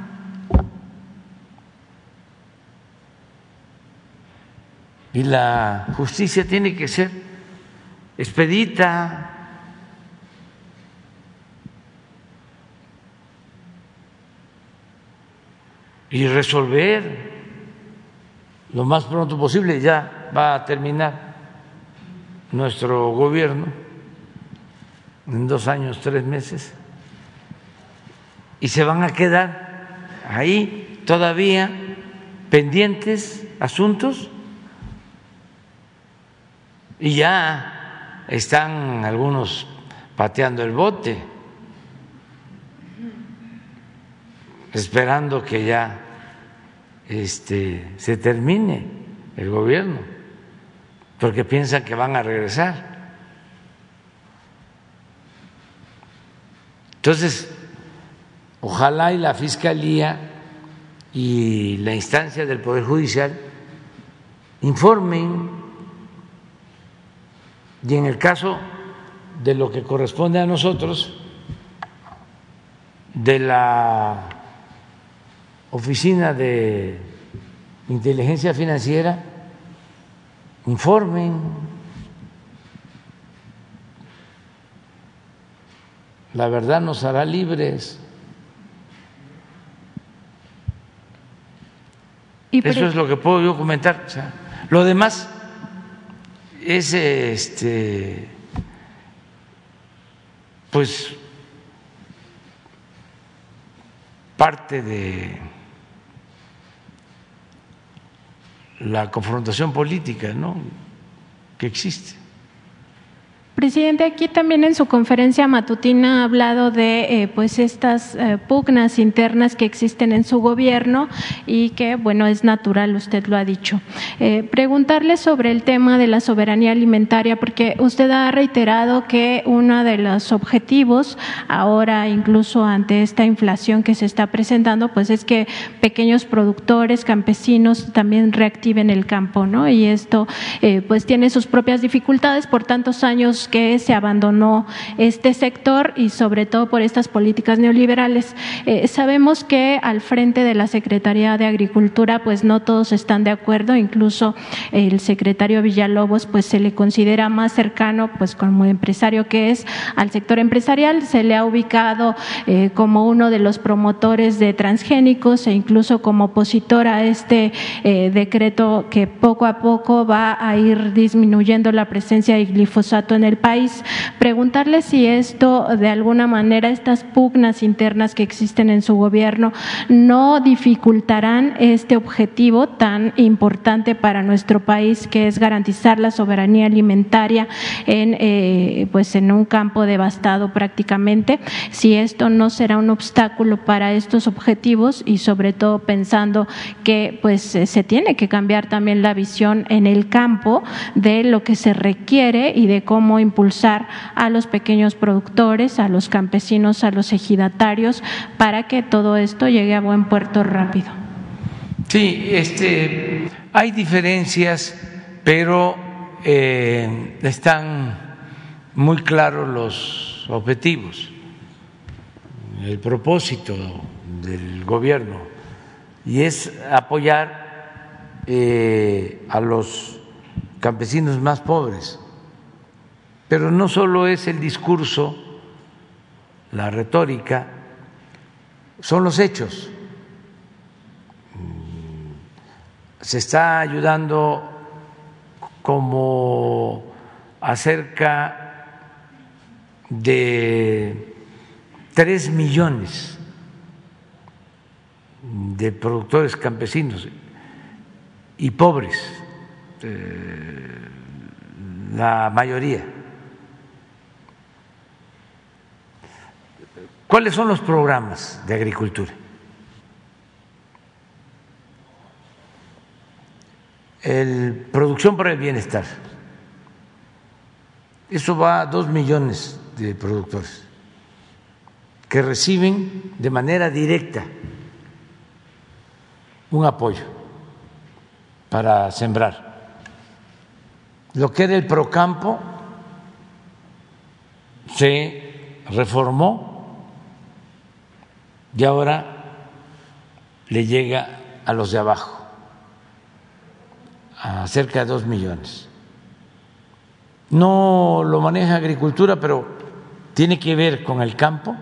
[SPEAKER 1] Y la justicia tiene que ser expedita. Y resolver lo más pronto posible. Ya va a terminar nuestro gobierno en dos años, tres meses, y se van a quedar ahí todavía pendientes asuntos y ya están algunos pateando el bote, esperando que ya este, se termine el gobierno, porque piensan que van a regresar. Entonces, ojalá y la Fiscalía y la instancia del Poder Judicial informen y en el caso de lo que corresponde a nosotros, de la Oficina de Inteligencia Financiera, informen la verdad nos hará libres. Eso es lo que puedo yo comentar. lo demás es este pues parte de la confrontación política ¿no? que existe.
[SPEAKER 6] Presidente, aquí también en su conferencia matutina ha hablado de eh, pues estas eh, pugnas internas que existen en su gobierno y que bueno es natural, usted lo ha dicho. Eh, preguntarle sobre el tema de la soberanía alimentaria, porque usted ha reiterado que uno de los objetivos ahora incluso ante esta inflación que se está presentando, pues es que pequeños productores, campesinos también reactiven el campo, ¿no? Y esto pues tiene sus propias dificultades por tantos años que se abandonó este sector y sobre todo por estas políticas neoliberales. Eh, sabemos que al frente de la Secretaría de Agricultura pues no todos están de acuerdo, incluso el secretario Villalobos pues se le considera más cercano pues como empresario que es al sector empresarial, se le ha ubicado eh, como uno de los promotores de transgénicos e incluso como opositor a este eh, decreto que poco a poco va a ir disminuyendo la presencia de glifosato en el país. Preguntarle si esto, de alguna manera, estas pugnas internas que existen en su gobierno, no dificultarán este objetivo tan importante para nuestro país, que es garantizar la soberanía alimentaria en, eh, pues en un campo devastado prácticamente. Si esto no será un obstáculo para estos objetivos y sobre todo pensando que pues se tiene que cambiar también la visión en el campo de lo que se requiere y de cómo impulsar a los pequeños productores, a los campesinos, a los ejidatarios, para que todo esto llegue a buen puerto rápido.
[SPEAKER 1] Sí, este, hay diferencias, pero eh, están muy claros los objetivos, el propósito del gobierno, y es apoyar eh, a los campesinos más pobres pero no solo es el discurso, la retórica, son los hechos. Se está ayudando como acerca de tres millones de productores campesinos y pobres, eh, la mayoría. ¿Cuáles son los programas de agricultura? El producción para el bienestar. Eso va a dos millones de productores que reciben de manera directa un apoyo para sembrar. Lo que era el procampo se reformó y ahora le llega a los de abajo, a cerca de dos millones. No lo maneja agricultura, pero tiene que ver con el campo,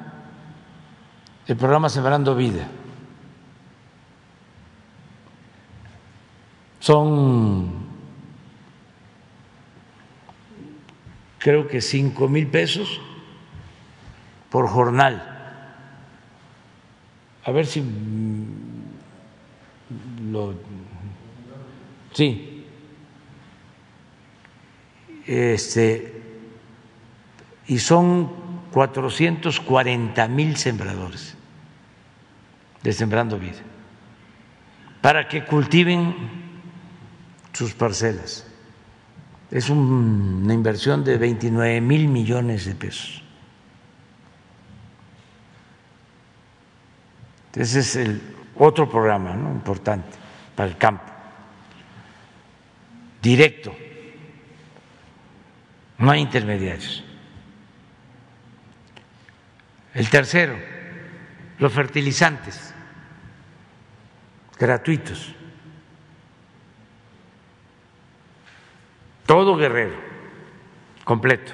[SPEAKER 1] el programa Sembrando Vida. Son, creo que cinco mil pesos por jornal a ver si lo. Sí. Este. Y son 440 mil sembradores de Sembrando Vida para que cultiven sus parcelas. Es una inversión de 29 mil millones de pesos. Ese es el otro programa importante para el campo. Directo. No hay intermediarios. El tercero, los fertilizantes gratuitos. Todo guerrero, completo.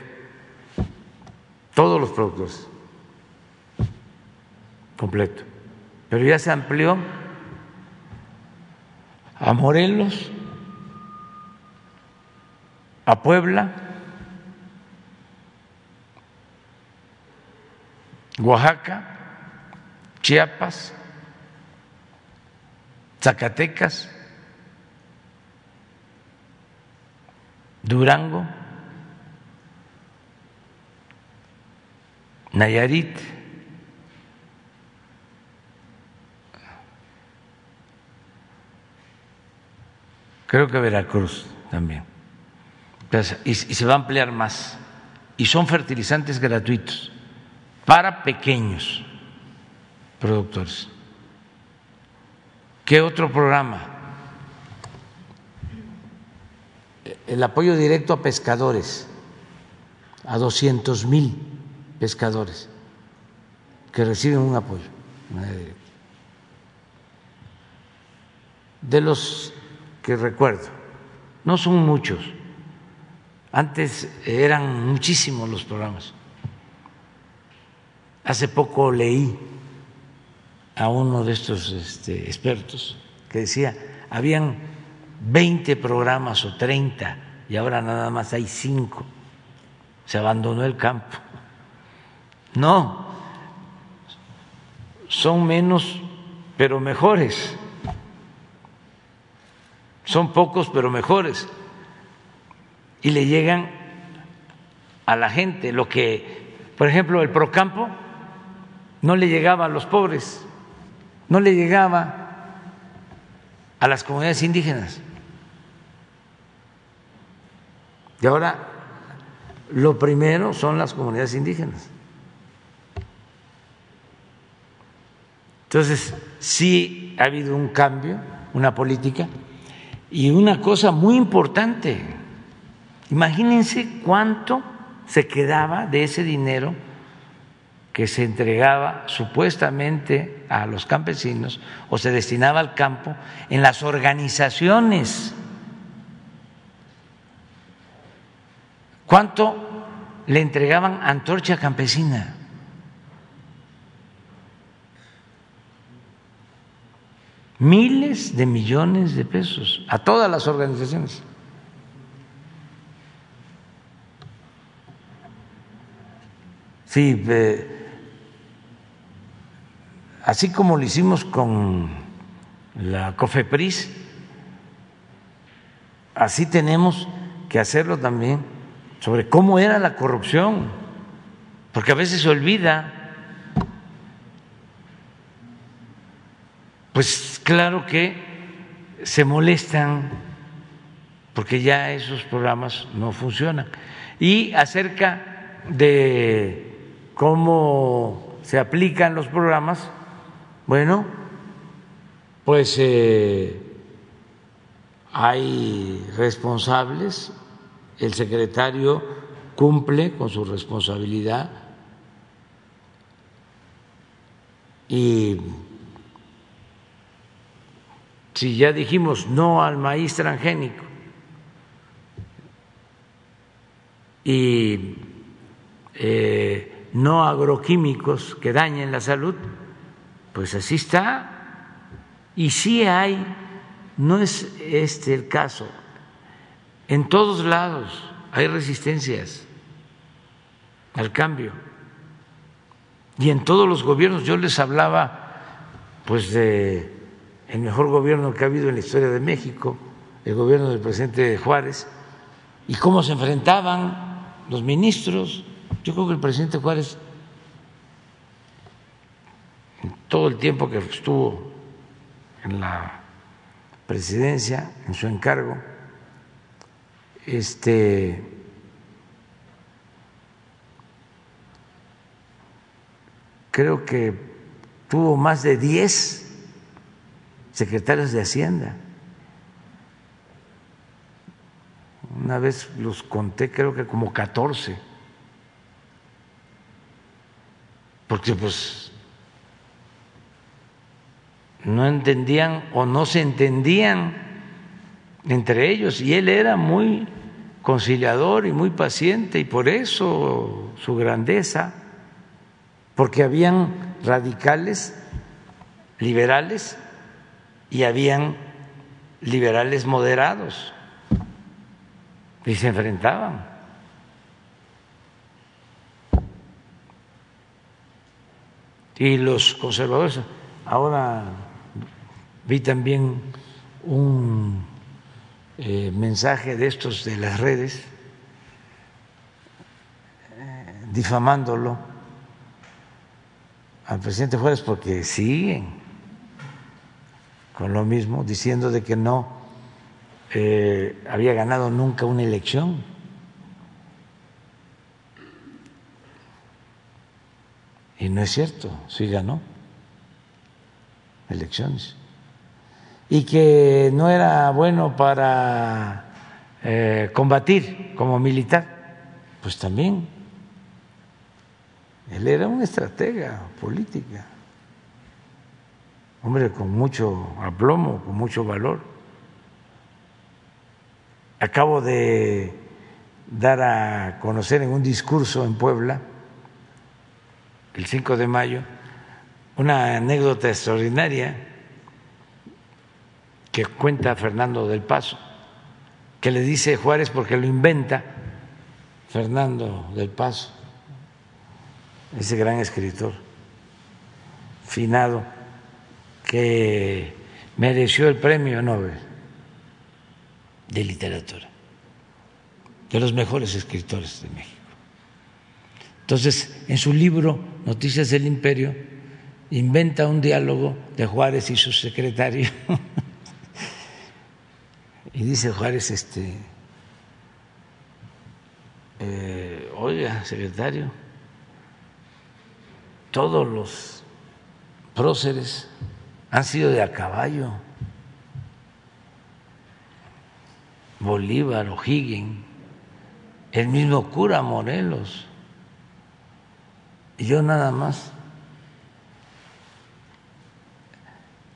[SPEAKER 1] Todos los productores, completo. Pero ya se amplió a Morelos, a Puebla, Oaxaca, Chiapas, Zacatecas, Durango, Nayarit, creo que Veracruz también. Y, se va a ampliar más. Y son fertilizantes gratuitos para pequeños productores. ¿Qué otro programa? El apoyo directo a pescadores, a 200 mil pescadores que reciben un apoyo. De los que recuerdo, no son muchos, antes eran muchísimos los programas. Hace poco leí a uno de estos este, expertos que decía, habían 20 programas o 30 y ahora nada más hay 5. Se abandonó el campo. No, son menos pero mejores. Son pocos pero mejores. Y le llegan a la gente lo que, por ejemplo, el Procampo no le llegaba a los pobres no le llegaba a las comunidades indígenas. Y ahora lo primero son las comunidades indígenas. Entonces, sí ha habido un cambio, una política y una cosa muy importante. Imagínense cuánto se quedaba de ese dinero que se entregaba supuestamente a los campesinos o se destinaba al campo en las organizaciones. ¿Cuánto le entregaban Antorcha Campesina? Miles de millones de pesos a todas las organizaciones. Sí, eh, así como lo hicimos con la COFEPRIS, así tenemos que hacerlo también sobre cómo era la corrupción, porque a veces se olvida. Pues claro que se molestan porque ya esos programas no funcionan. Y acerca de cómo se aplican los programas, bueno, pues eh, hay responsables, el secretario cumple con su responsabilidad y si ya dijimos no al maíz transgénico y eh, no agroquímicos que dañen la salud, pues así está. Y sí hay, no es este el caso, en todos lados hay resistencias al cambio. Y en todos los gobiernos yo les hablaba pues de el mejor gobierno que ha habido en la historia de México, el gobierno del presidente Juárez, y cómo se enfrentaban los ministros. Yo creo que el presidente Juárez todo el tiempo que estuvo en la presidencia, en su encargo, este, creo que tuvo más de 10 secretarios de Hacienda. Una vez los conté, creo que como 14. Porque pues no entendían o no se entendían entre ellos y él era muy conciliador y muy paciente y por eso su grandeza, porque habían radicales, liberales y habían liberales moderados y se enfrentaban. Y los conservadores, ahora vi también un eh, mensaje de estos de las redes eh, difamándolo al presidente Juárez porque siguen con lo mismo, diciendo de que no eh, había ganado nunca una elección. Y no es cierto, sí ganó elecciones. Y que no era bueno para eh, combatir como militar, pues también. Él era un estratega política, hombre con mucho aplomo, con mucho valor. Acabo de dar a conocer en un discurso en Puebla, el 5 de mayo, una anécdota extraordinaria que cuenta Fernando del Paso, que le dice Juárez porque lo inventa Fernando del Paso, ese gran escritor finado que mereció el premio Nobel de literatura, de los mejores escritores de México. Entonces, en su libro Noticias del Imperio, inventa un diálogo de Juárez y su secretario. y dice Juárez, este, eh, oiga, secretario, todos los próceres han sido de a caballo. Bolívar, O'Higgins, el mismo cura Morelos. Y yo nada más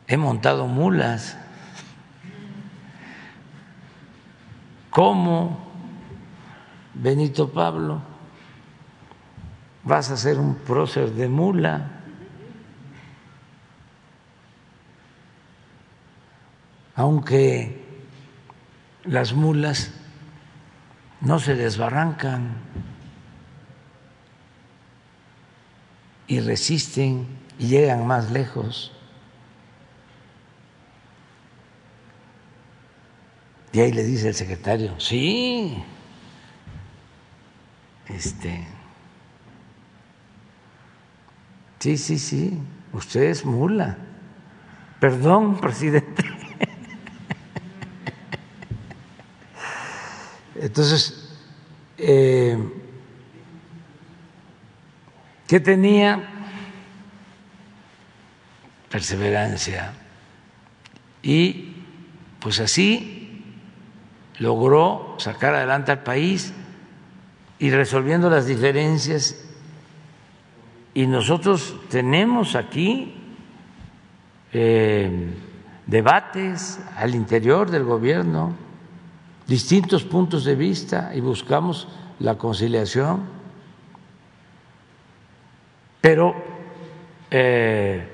[SPEAKER 1] he montado mulas. ¿Cómo, Benito Pablo, vas a ser un prócer de mula? Aunque las mulas no se desbarrancan y resisten y llegan más lejos. Y ahí le dice el secretario, sí, este, sí, sí, sí, usted es mula. Perdón, presidente. Entonces, eh, ¿qué tenía? Perseverancia. Y pues así logró sacar adelante al país y resolviendo las diferencias. Y nosotros tenemos aquí eh, debates al interior del gobierno, distintos puntos de vista y buscamos la conciliación, pero eh,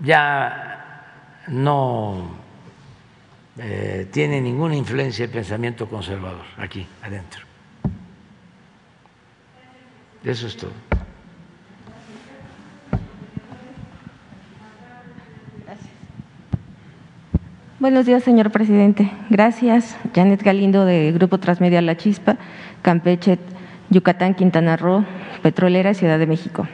[SPEAKER 1] ya no eh, tiene ninguna influencia el pensamiento conservador aquí adentro. Eso es todo.
[SPEAKER 7] Buenos días, señor presidente. Gracias. Janet Galindo, de Grupo Transmedia La Chispa, Campeche, Yucatán, Quintana Roo, Petrolera, Ciudad de México.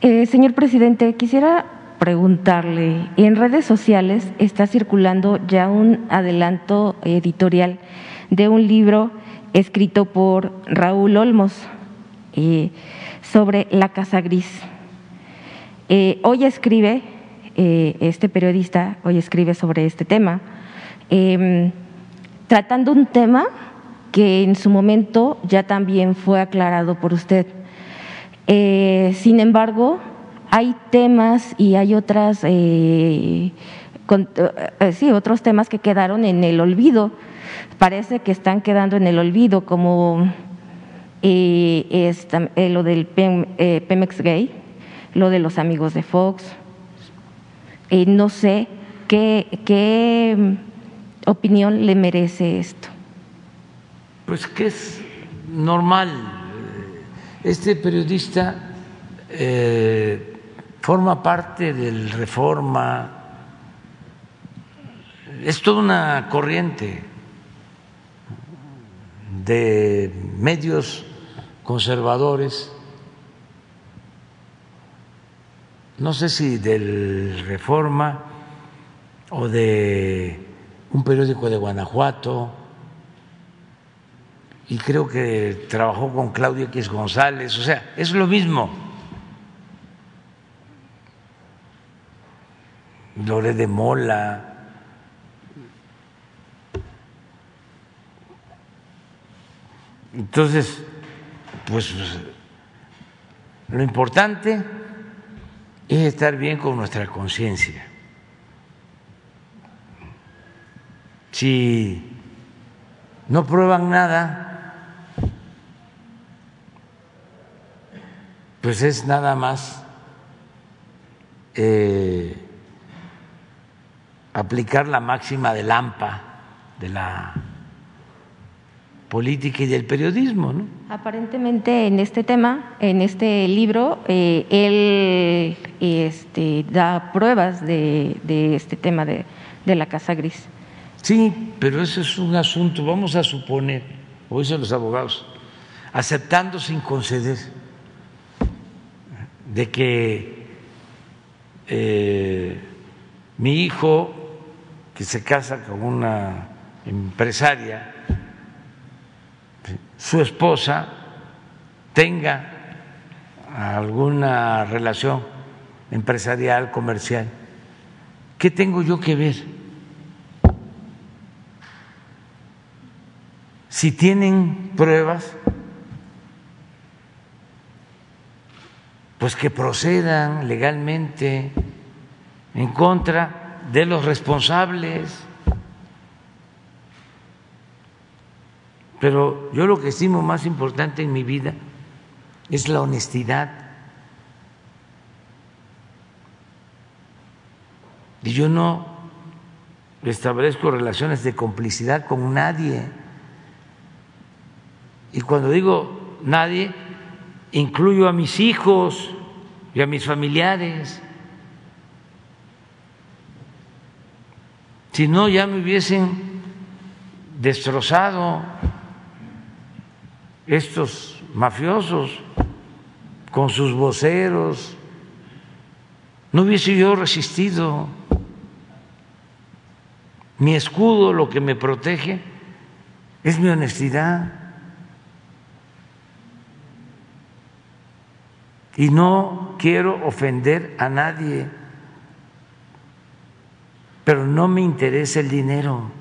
[SPEAKER 7] Eh, señor presidente, quisiera preguntarle, en redes sociales está circulando ya un adelanto editorial de un libro escrito por Raúl Olmos eh, sobre la Casa Gris. Eh, hoy escribe, eh, este periodista, hoy escribe sobre este tema, em, tratando un tema que en su momento ya también fue aclarado por usted. Eh, sin embargo, hay temas y hay otras, sí, otros temas que quedaron en el olvido. Parece que están quedando en el olvido, como lo del Pemex Gay, lo de los amigos de Fox. Y no sé qué, qué mm, opinión le merece esto.
[SPEAKER 1] Pues que es normal. Este periodista eh, forma parte del Reforma, es toda una corriente de medios conservadores no sé si del Reforma o de un periódico de Guanajuato, y creo que trabajó con Claudio X González, o sea, es lo mismo. Lore de Mola. Entonces, pues lo importante es estar bien con nuestra conciencia. Si no prueban nada, pues es nada más eh, aplicar la máxima del AMPA, de la política y del periodismo. ¿no?
[SPEAKER 7] Aparentemente en este tema, en este libro, eh, él este, da pruebas de, este tema de, la Casa Gris.
[SPEAKER 1] Sí, pero eso es un asunto, vamos a suponer, o dicen los abogados, aceptando sin conceder de que eh, mi hijo, que se casa con una empresaria, su esposa tenga alguna relación empresarial, comercial. ¿Qué tengo yo que ver? Si tienen pruebas, pues que procedan legalmente en contra de los responsables. Pero yo lo que estimo más importante en mi vida es la honestidad. Y yo no establezco relaciones de complicidad con nadie. Y cuando digo nadie, incluyo a mis hijos y a mis familiares. Si no, ya me hubiesen destrozado estos mafiosos con sus voceros. No hubiese yo resistido. Mi escudo, lo que me protege, es mi honestidad. Y no quiero ofender a nadie, pero no me interesa el dinero.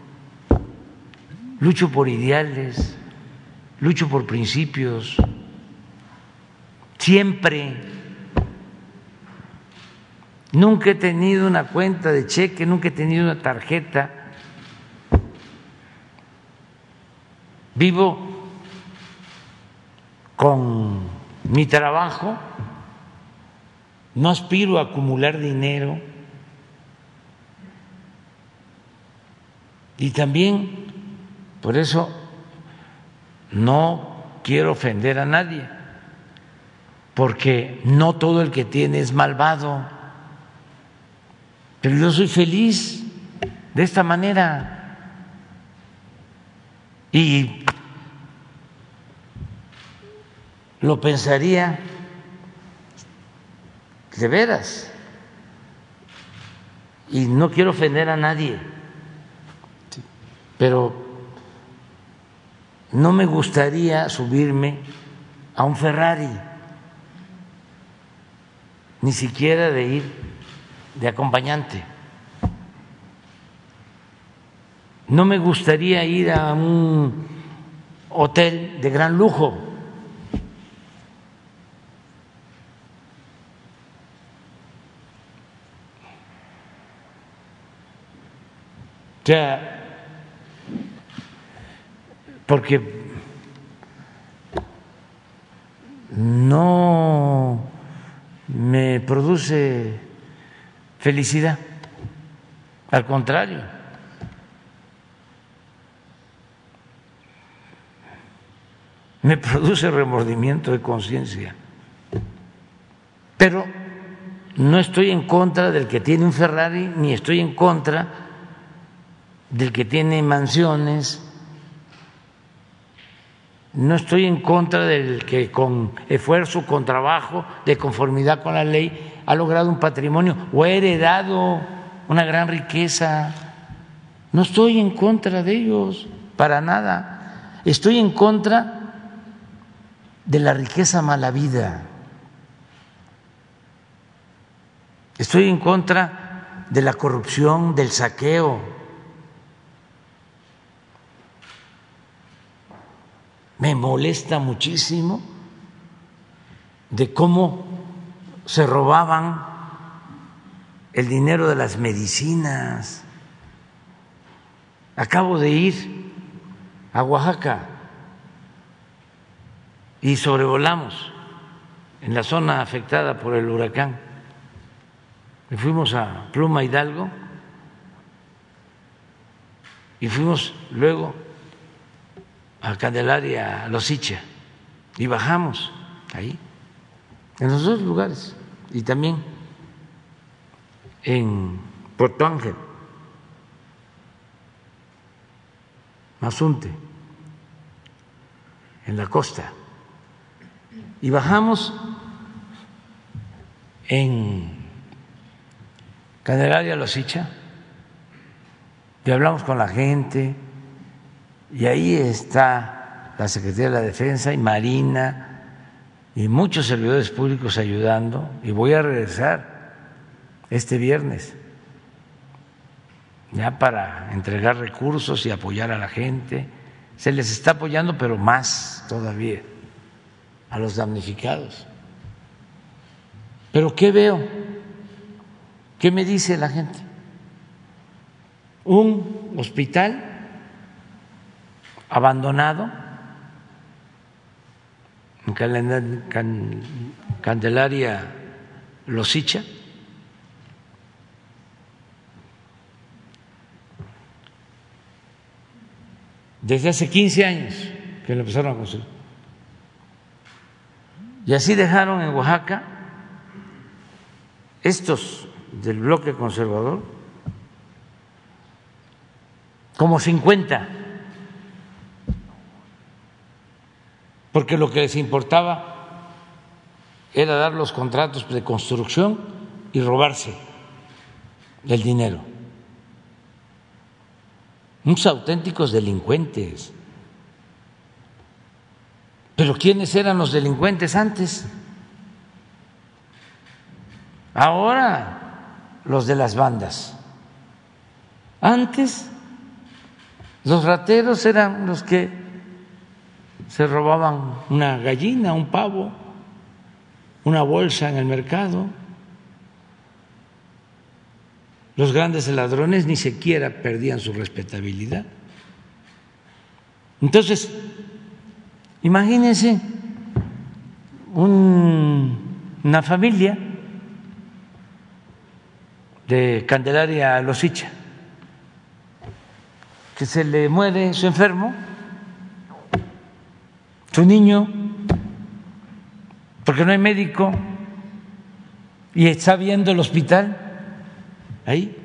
[SPEAKER 1] Lucho por ideales lucho por principios, siempre. Nunca he tenido una cuenta de cheque, nunca he tenido una tarjeta. Vivo con mi trabajo, no aspiro a acumular dinero y también por eso no quiero ofender a nadie, porque no todo el que tiene es malvado, pero yo soy feliz de esta manera. Y lo pensaría de veras. Y no quiero ofender a nadie, pero no me gustaría subirme a un Ferrari. ni siquiera de ir de acompañante. No me gustaría ir a un hotel de gran lujo. Porque no me produce felicidad, al contrario. Me produce remordimiento de conciencia. Pero no estoy en contra del que tiene un Ferrari, ni estoy en contra del que tiene mansiones, no estoy en contra del que con esfuerzo, con trabajo, de conformidad con la ley, ha logrado un patrimonio o ha heredado una gran riqueza. No estoy en contra de ellos, para nada. Estoy en contra de la riqueza mala vida. Estoy en contra de la corrupción, del saqueo, me molesta muchísimo de cómo se robaban el dinero de las medicinas. Acabo de ir a Oaxaca y sobrevolamos en la zona afectada por el huracán. Y fuimos a Pluma Hidalgo y fuimos luego a Candelaria, a Losicha, y bajamos ahí, en los dos lugares, y también en Puerto Ángel, Mazunte, en la costa, y bajamos en Candelaria, Losicha, y hablamos con la gente y ahí está la Secretaría de la Defensa y Marina y muchos servidores públicos ayudando. Y voy a regresar este viernes ya para entregar recursos y apoyar a la gente. Se les está apoyando, pero más todavía a los damnificados. Pero ¿qué veo? ¿Qué me dice la gente? Un hospital abandonado en Candelaria Losicha. Desde hace 15 años que lo empezaron a construir. Y así dejaron en Oaxaca estos del bloque conservador como 50 porque lo que les importaba era dar los contratos de construcción y robarse el dinero. Unos auténticos delincuentes. Pero ¿quiénes eran los delincuentes antes? Ahora los de las bandas. Antes los rateros eran los que se robaban una gallina, un pavo, una bolsa en el mercado. Los grandes ladrones ni siquiera perdían su respetabilidad. Entonces, imagínense una familia de Candelaria Losicha que se le muere su enfermo su niño, porque no hay médico y está viendo el hospital ahí.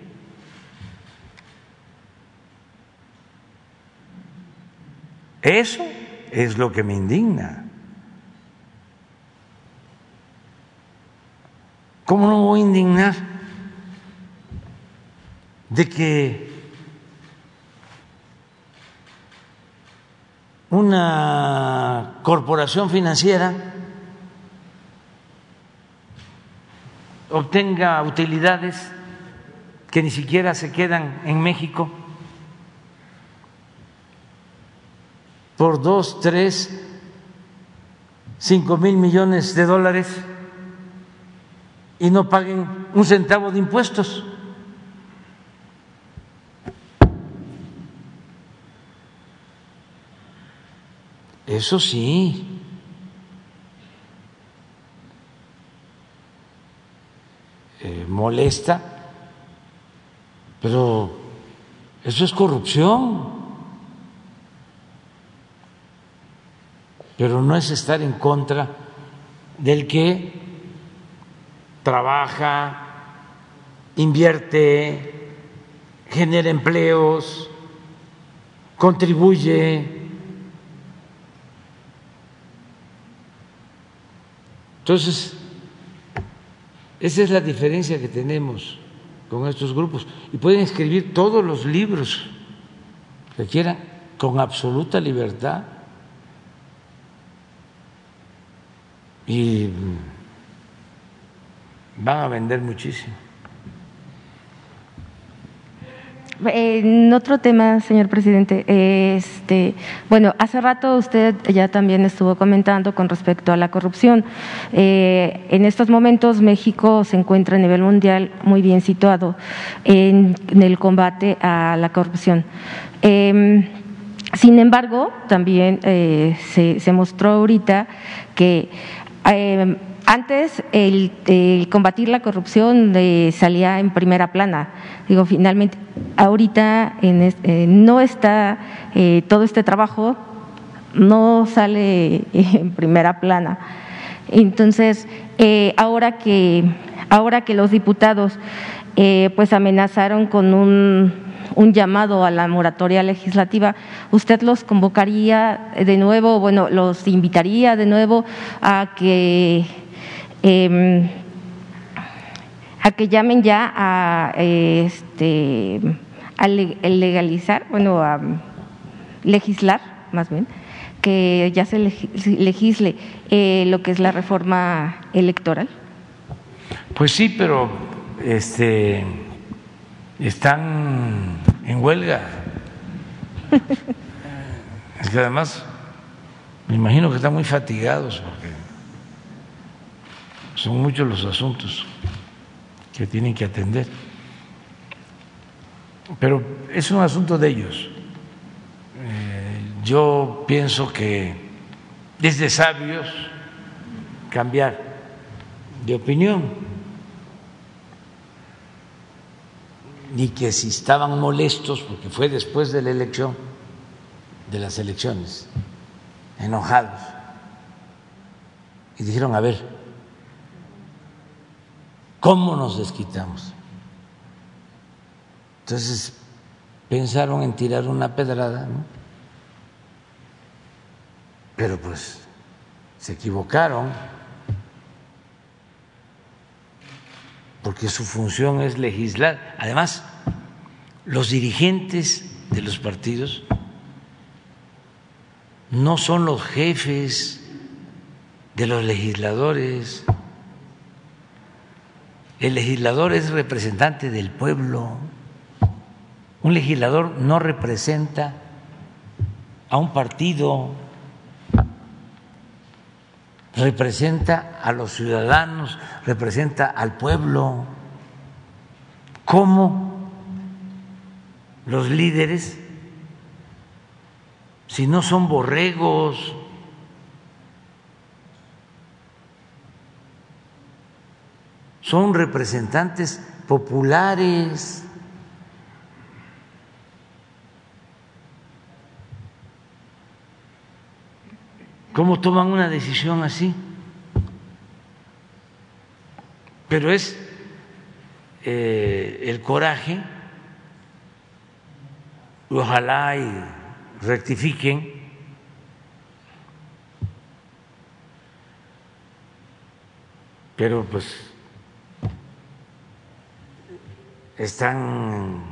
[SPEAKER 1] Eso es lo que me indigna. ¿Cómo no voy a indignar de que una corporación financiera obtenga utilidades que ni siquiera se quedan en México por dos, tres, cinco mil millones de dólares y no paguen un centavo de impuestos. Eso sí. Eh, molesta, pero eso es corrupción. Pero no es estar en contra del que trabaja, invierte, genera empleos, contribuye Entonces, esa es la diferencia que tenemos con estos grupos. Y pueden escribir todos los libros que quieran con absoluta libertad. Y van a vender muchísimo.
[SPEAKER 7] En otro tema, señor presidente, este, bueno, hace rato usted ya también estuvo comentando con respecto a la corrupción. Eh, en estos momentos México se encuentra a nivel mundial muy bien situado en, el combate a la corrupción. Em, sin embargo, también eh, se, se, mostró ahorita que em, antes el, combatir la corrupción salía en primera plana. Digo, finalmente, ahorita eh, no está eh, todo este trabajo, no sale en primera plana. Entonces, eh, ahora que ahora que los diputados pues amenazaron con un, un llamado a la moratoria legislativa, ¿usted los convocaría de nuevo, bueno, los invitaría de nuevo a que Em, a que llamen ya a, este, a legalizar, bueno, a legislar más bien, que ya se legisle eh, lo que es la reforma electoral.
[SPEAKER 1] Pues sí, pero este están en huelga. es que además me imagino que están muy fatigados son muchos los asuntos que tienen que atender. Pero es un asunto de ellos. Eh, yo pienso que es de sabios cambiar de opinión y que si estaban molestos, porque fue después de la elección, de las elecciones, enojados, y dijeron, a ver, ¿Cómo nos desquitamos? Entonces pensaron en tirar una pedrada, ¿no? Pero pues se equivocaron, porque su función es legislar. Además, los dirigentes de los partidos no son los jefes de los legisladores. El legislador es representante del pueblo. Un legislador no representa a un partido, representa a los ciudadanos, representa al pueblo. ¿Cómo los líderes, si no son borregos, son representantes populares. ¿Cómo toman una decisión así? Pero es eh, el coraje, ojalá y rectifiquen, pero pues están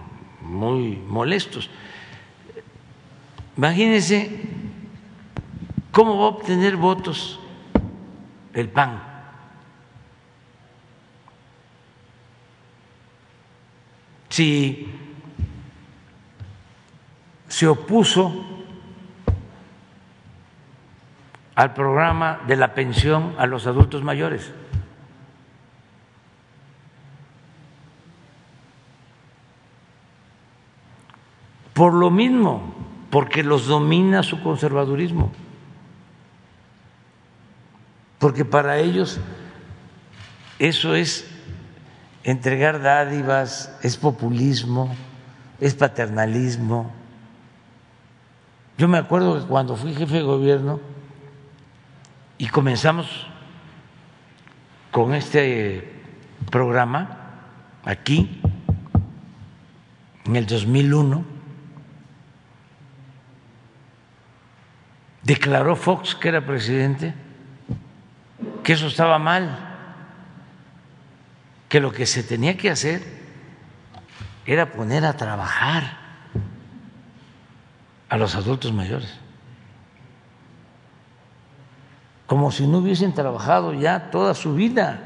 [SPEAKER 1] muy molestos. Imagínense cómo va a obtener votos el PAN si se opuso al programa de la pensión a los adultos mayores. Por lo mismo, porque los domina su conservadurismo, porque para ellos eso es entregar dádivas, es populismo, es paternalismo. Yo me acuerdo que cuando fui jefe de gobierno y comenzamos con este programa aquí en el 2001, declaró Fox, que era presidente, que eso estaba mal que lo que se tenía que hacer era poner a trabajar a los adultos mayores, como si no hubiesen trabajado ya toda su vida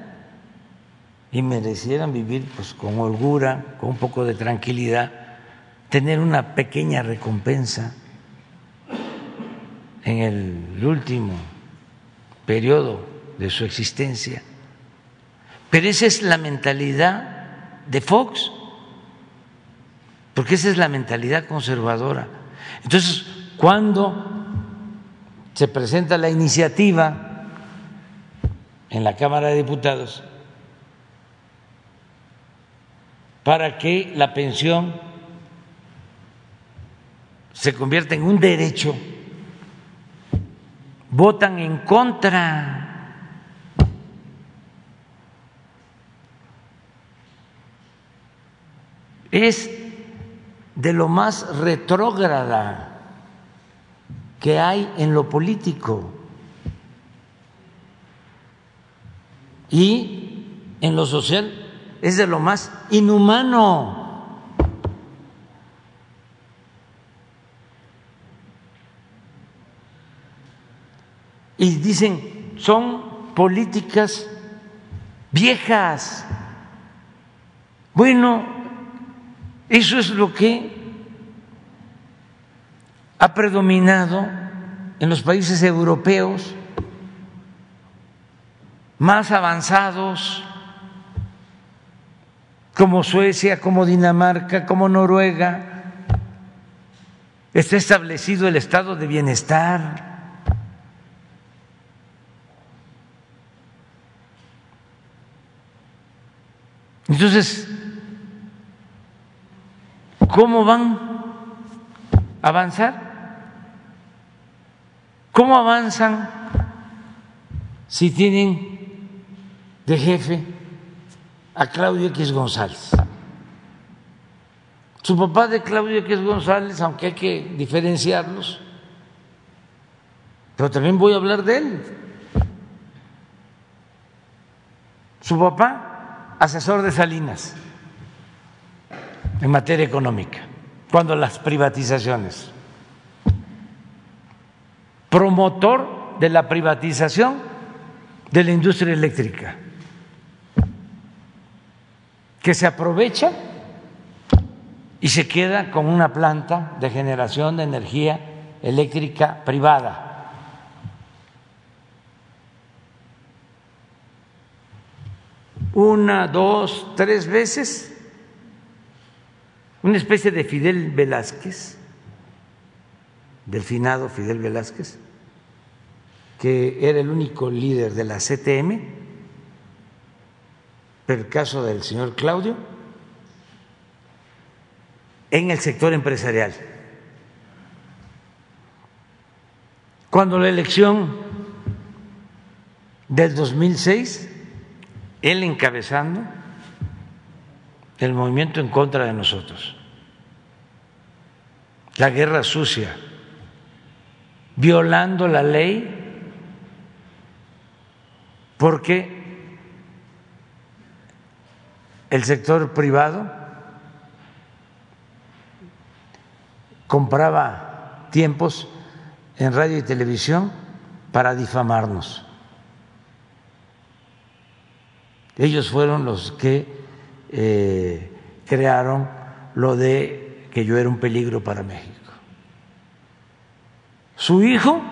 [SPEAKER 1] y merecieran vivir pues con holgura, con un poco de tranquilidad, tener una pequeña recompensa en el último periodo de su existencia. Pero esa es la mentalidad de Fox, porque esa es la mentalidad conservadora. Entonces, cuando se presenta la iniciativa en la Cámara de Diputados para que la pensión se convierta en un derecho, votan en contra es de lo más retrógrada que hay en lo político y en lo social es de lo más inhumano. Y dicen, son políticas viejas. Bueno, eso es lo que ha predominado en los países europeos más avanzados, como Suecia, como Dinamarca, como Noruega. Está establecido el estado de bienestar. Entonces, ¿Cómo van a avanzar? ¿Cómo avanzan si tienen de jefe a Claudio X González? Su papá de Claudio X González, aunque hay que diferenciarlos, pero también voy a hablar de él. Su papá, asesor de Salinas en materia económica, cuando las privatizaciones, promotor de la privatización de la industria eléctrica, que se aprovecha y se queda con una planta de generación de energía eléctrica privada. Una, dos, tres veces una especie de Fidel Velázquez, del finado Fidel Velázquez, que era el único líder de la CTM, pero el caso del señor Claudio, en el sector empresarial. Cuando la elección del 2006, él encabezando el movimiento en contra de nosotros la guerra sucia, violando la ley porque el sector privado compraba tiempos en radio y televisión para difamarnos. Ellos fueron los que eh, crearon lo de que yo era un peligro para México. Su hijo,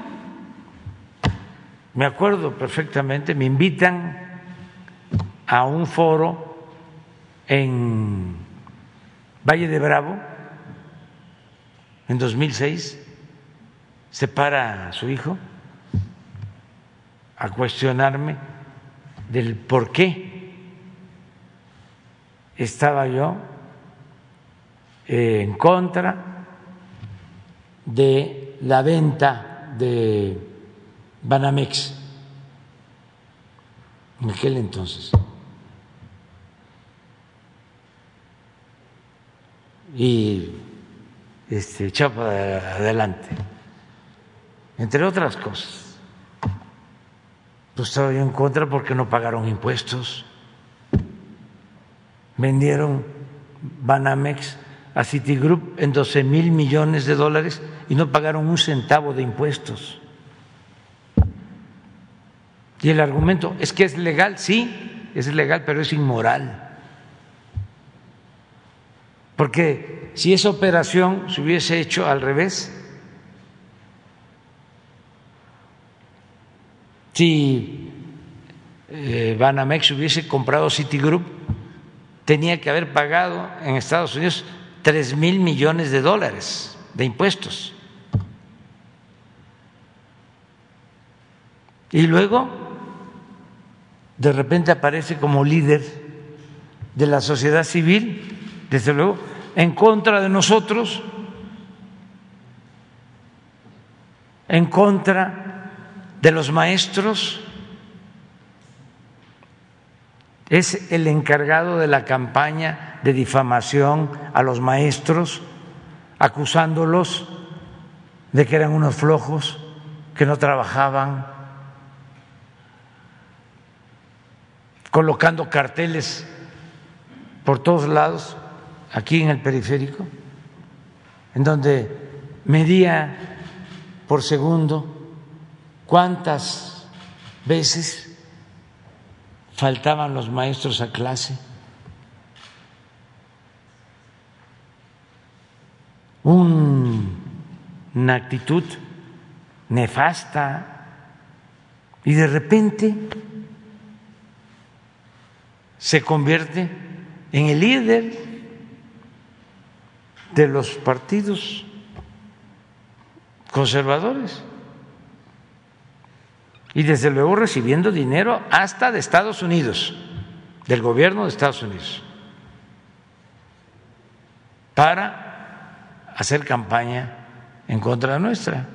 [SPEAKER 1] me acuerdo perfectamente, me invitan a un foro en Valle de Bravo en 2006, se para su hijo a cuestionarme del por qué estaba yo eh, en contra de la venta de Banamex en aquel entonces. Y este, echó para adelante, entre otras cosas. Pues estaba yo en contra porque no pagaron impuestos. Vendieron Banamex a Citigroup en 12 mil millones de dólares y no pagaron un centavo de impuestos. Y el argumento es que es legal, sí, es legal, pero es inmoral. Porque si esa operación se hubiese hecho al revés, si eh, Banamex hubiese comprado Citigroup, tenía que haber pagado en Estados Unidos tres mil millones de dólares de impuestos. Y luego, de repente aparece como líder de la sociedad civil, desde luego, en contra de nosotros, en contra de los maestros, es el encargado de la campaña de difamación a los maestros, acusándolos de que eran unos flojos, que no trabajaban, colocando carteles por todos lados, aquí en el periférico, en donde medía por segundo ¿Cuántas veces faltaban los maestros a clase? una actitud nefasta y de repente se convierte en el líder de los partidos conservadores y desde luego recibiendo dinero hasta de Estados Unidos, del gobierno de Estados Unidos, para hacer campaña en contra nuestra.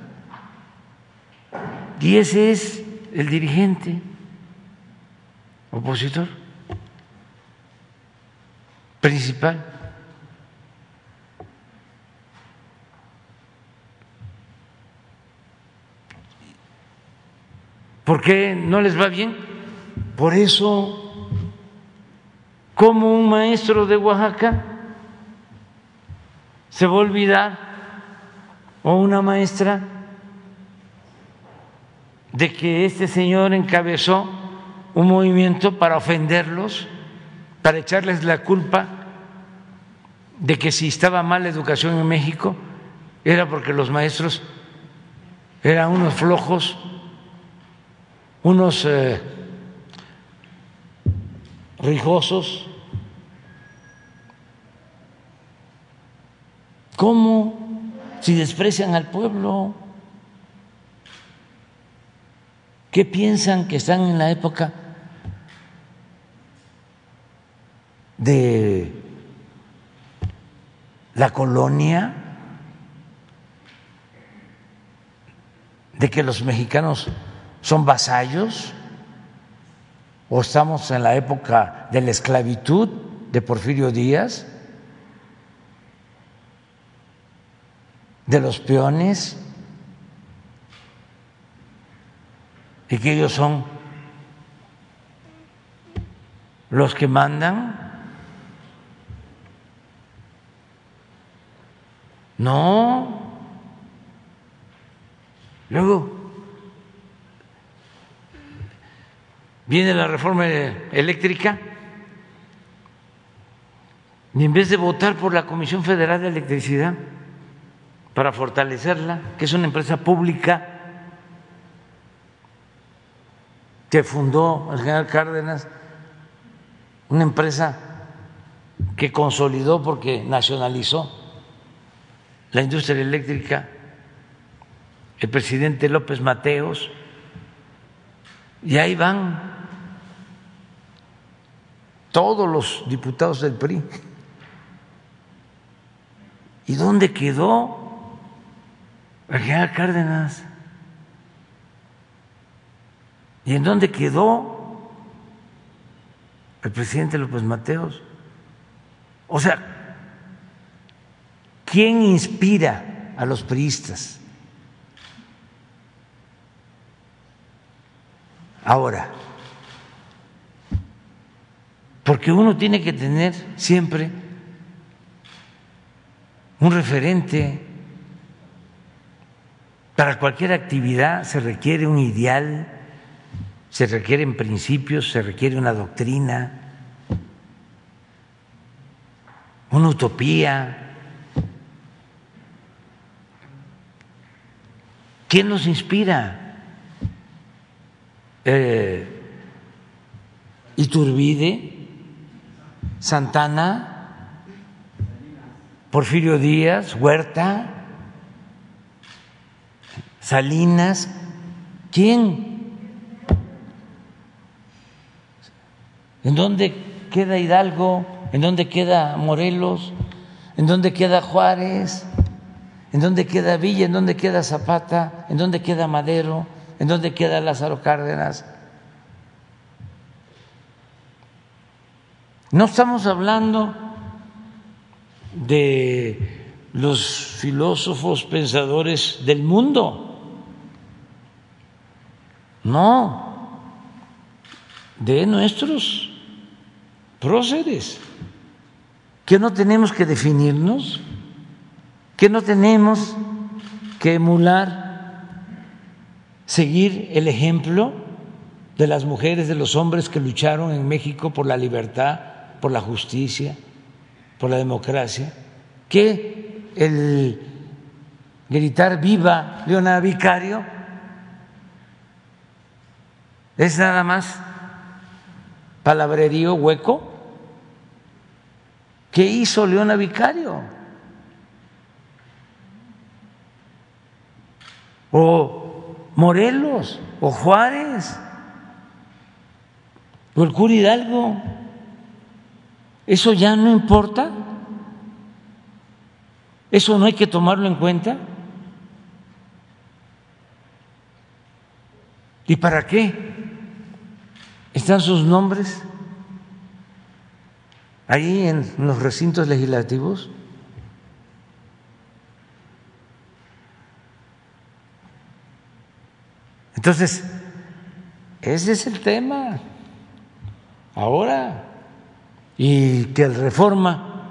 [SPEAKER 1] Y ese es el dirigente opositor principal. ¿Por qué no les va bien? Por eso, como un maestro de Oaxaca se va a olvidar o una maestra de que este señor encabezó un movimiento para ofenderlos, para echarles la culpa de que si estaba mal la educación en México era porque los maestros eran unos flojos unos eh, rijosos. ¿Cómo? Si desprecian al pueblo, ¿qué piensan que están en la época de la colonia? de que los mexicanos son vasallos o estamos en la época de la esclavitud de Porfirio Díaz, de los peones, y que ellos son los que mandan. No. Luego, viene la reforma eléctrica Y en vez de votar por la Comisión Federal de Electricidad para fortalecerla, que es una empresa pública que fundó el general Cárdenas, una empresa que consolidó porque nacionalizó la industria eléctrica, el presidente López Mateos, y ahí van todos los diputados del PRI. ¿Y dónde quedó general Cárdenas? ¿Y en dónde quedó el presidente López Mateos? O sea, ¿quién inspira a los priistas? Ahora, porque uno tiene que tener siempre un referente. Para cualquier actividad se requiere un ideal, se requieren principios, se requiere una doctrina, una utopía. ¿Quién nos inspira? Eh, Iturbide, Santana, Porfirio Díaz, Huerta, Salinas, ¿quién? ¿En dónde queda Hidalgo? ¿En dónde queda Morelos? ¿En dónde queda Juárez? ¿En dónde queda Villa? ¿En dónde queda Zapata? ¿En dónde queda Madero? ¿En dónde queda Lázaro Cárdenas? No estamos hablando de los filósofos pensadores del mundo, no, de nuestros próceres, que no tenemos que definirnos, que no tenemos que emular, seguir el ejemplo de las mujeres, de los hombres que lucharon en México por la libertad, por la justicia, por la democracia, que el gritar viva Leona Vicario es nada más palabrerío hueco. ¿Qué hizo Leona Vicario? O Morelos, o Juárez, o el cura Hidalgo. ¿Eso ya no importa? ¿Eso no hay que tomarlo en cuenta? ¿Y para qué están sus nombres ahí en los recintos legislativos? Entonces, ese es el tema. Ahora, y que el reforma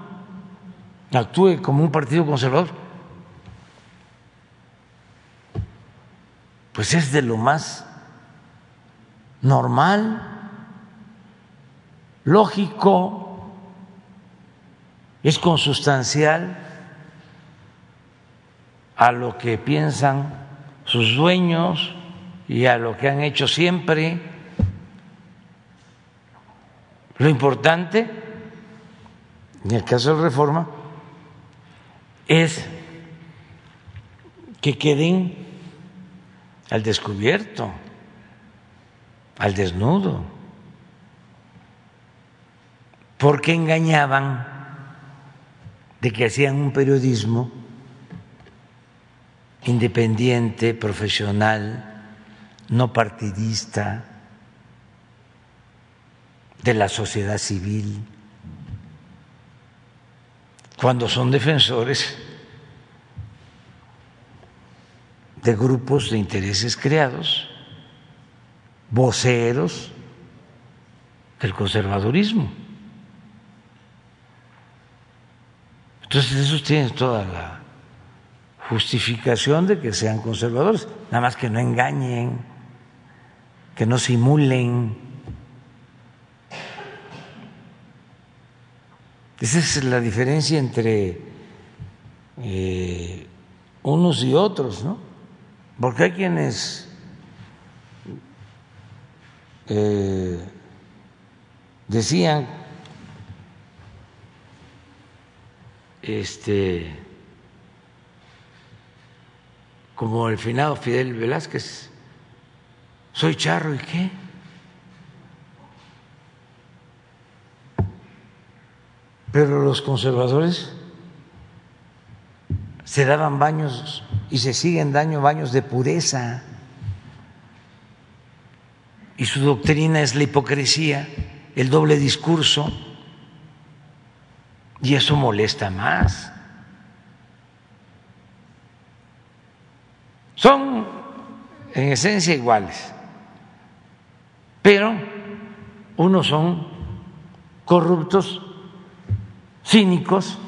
[SPEAKER 1] actúe como un partido conservador, pues es de lo más normal, lógico, es consustancial a lo que piensan sus dueños y a lo que han hecho siempre. Lo importante, en el caso de reforma, es que queden al descubierto, al desnudo, porque engañaban de que hacían un periodismo independiente, profesional, no partidista, de la sociedad civil, cuando son defensores de grupos de intereses creados, voceros del conservadurismo. Entonces esos tienen toda la justificación de que sean conservadores, nada más que no engañen, que no simulen Esa es la diferencia entre eh, unos y otros, ¿no? Porque hay quienes eh, decían este como el finado Fidel Velázquez, soy charro y qué. Pero los conservadores se daban baños y se siguen dando baños de pureza. Y su doctrina es la hipocresía, el doble discurso. Y eso molesta más. Son en esencia iguales, pero unos son corruptos, cínicos,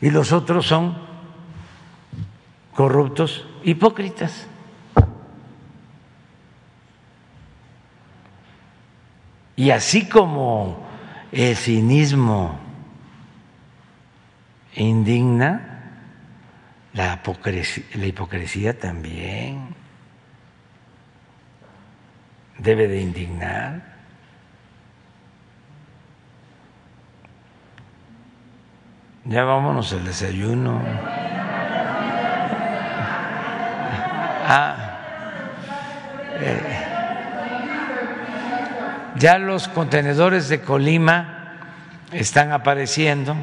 [SPEAKER 1] y los otros son corruptos, hipócritas. Y así como el cinismo indigna, la hipocresía, la hipocresía también debe de indignar. Ya vámonos al desayuno. Ah, eh, ya los contenedores de Colima están apareciendo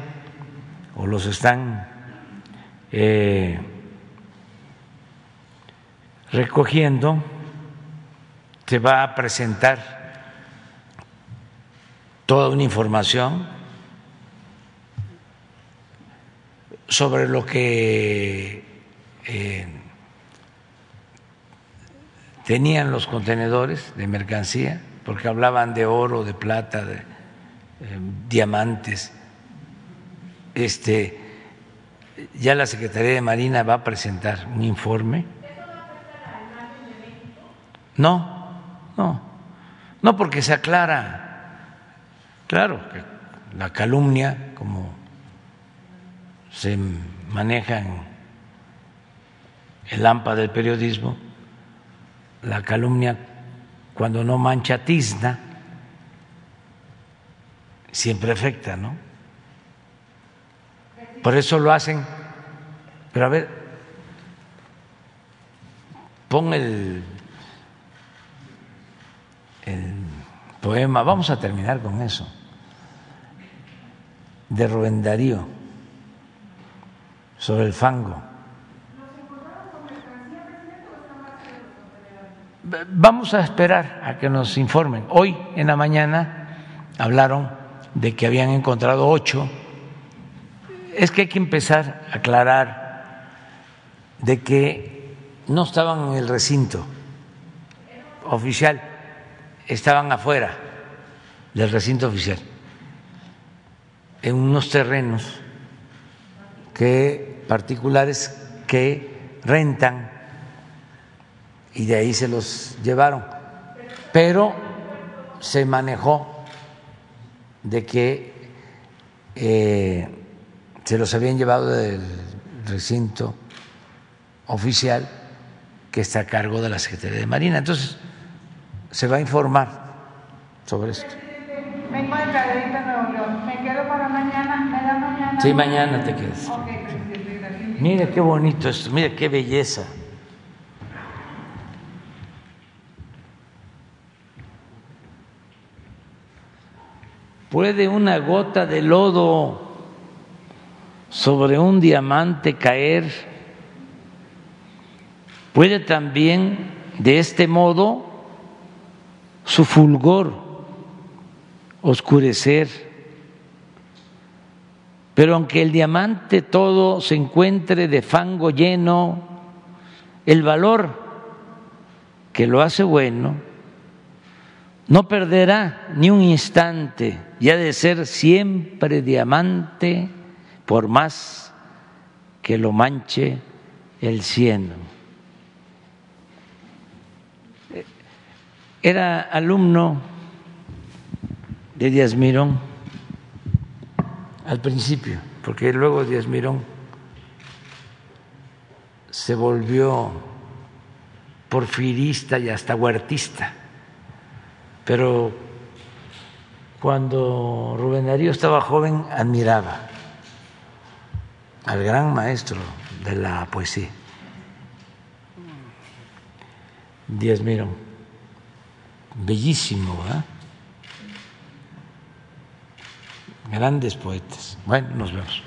[SPEAKER 1] o los están eh, recogiendo. Se va a presentar toda una información sobre lo que eh, tenían los contenedores de mercancía, porque hablaban de oro, de plata, de eh, diamantes. Este, ya la Secretaría de Marina va a presentar un informe. No, no, no, porque se aclara, claro, que la calumnia, como se maneja en el AMPA del periodismo, la calumnia cuando no mancha tizna, siempre afecta, ¿no? Por eso lo hacen. Pero a ver, pon el, el poema, vamos a terminar con eso, de Rubén Darío sobre el fango. Vamos a esperar a que nos informen. Hoy en la mañana hablaron de que habían encontrado ocho. Es que hay que empezar a aclarar de que no estaban en el recinto oficial, estaban afuera del recinto oficial, en unos terrenos que particulares que rentan y de ahí se los llevaron. Pero se manejó de que eh, se los habían llevado del recinto oficial que está a cargo de la Secretaría de Marina. Entonces, se va a informar sobre esto.
[SPEAKER 8] Vengo de Cadereyta, Nuevo León. Me quedo para mañana. ¿Me da mañana?
[SPEAKER 1] Sí, mañana te quedas.
[SPEAKER 8] Ok, presidente, gracias.
[SPEAKER 1] Mire qué bonito esto, mire qué belleza. Puede una gota de lodo sobre un diamante caer. Puede también de este modo su fulgor oscurecer. Pero aunque el diamante todo se encuentre de fango lleno, el valor que lo hace bueno no perderá ni un instante y ha de ser siempre diamante por más que lo manche el cieno. Era alumno de Díaz Mirón al principio, porque luego Díaz Mirón se volvió porfirista y hasta huertista, pero cuando Rubén Darío estaba joven admiraba al gran maestro de la poesía, Díaz Mirón, bellísimo, ¿eh? Grandes poetas. Bueno, nos vemos.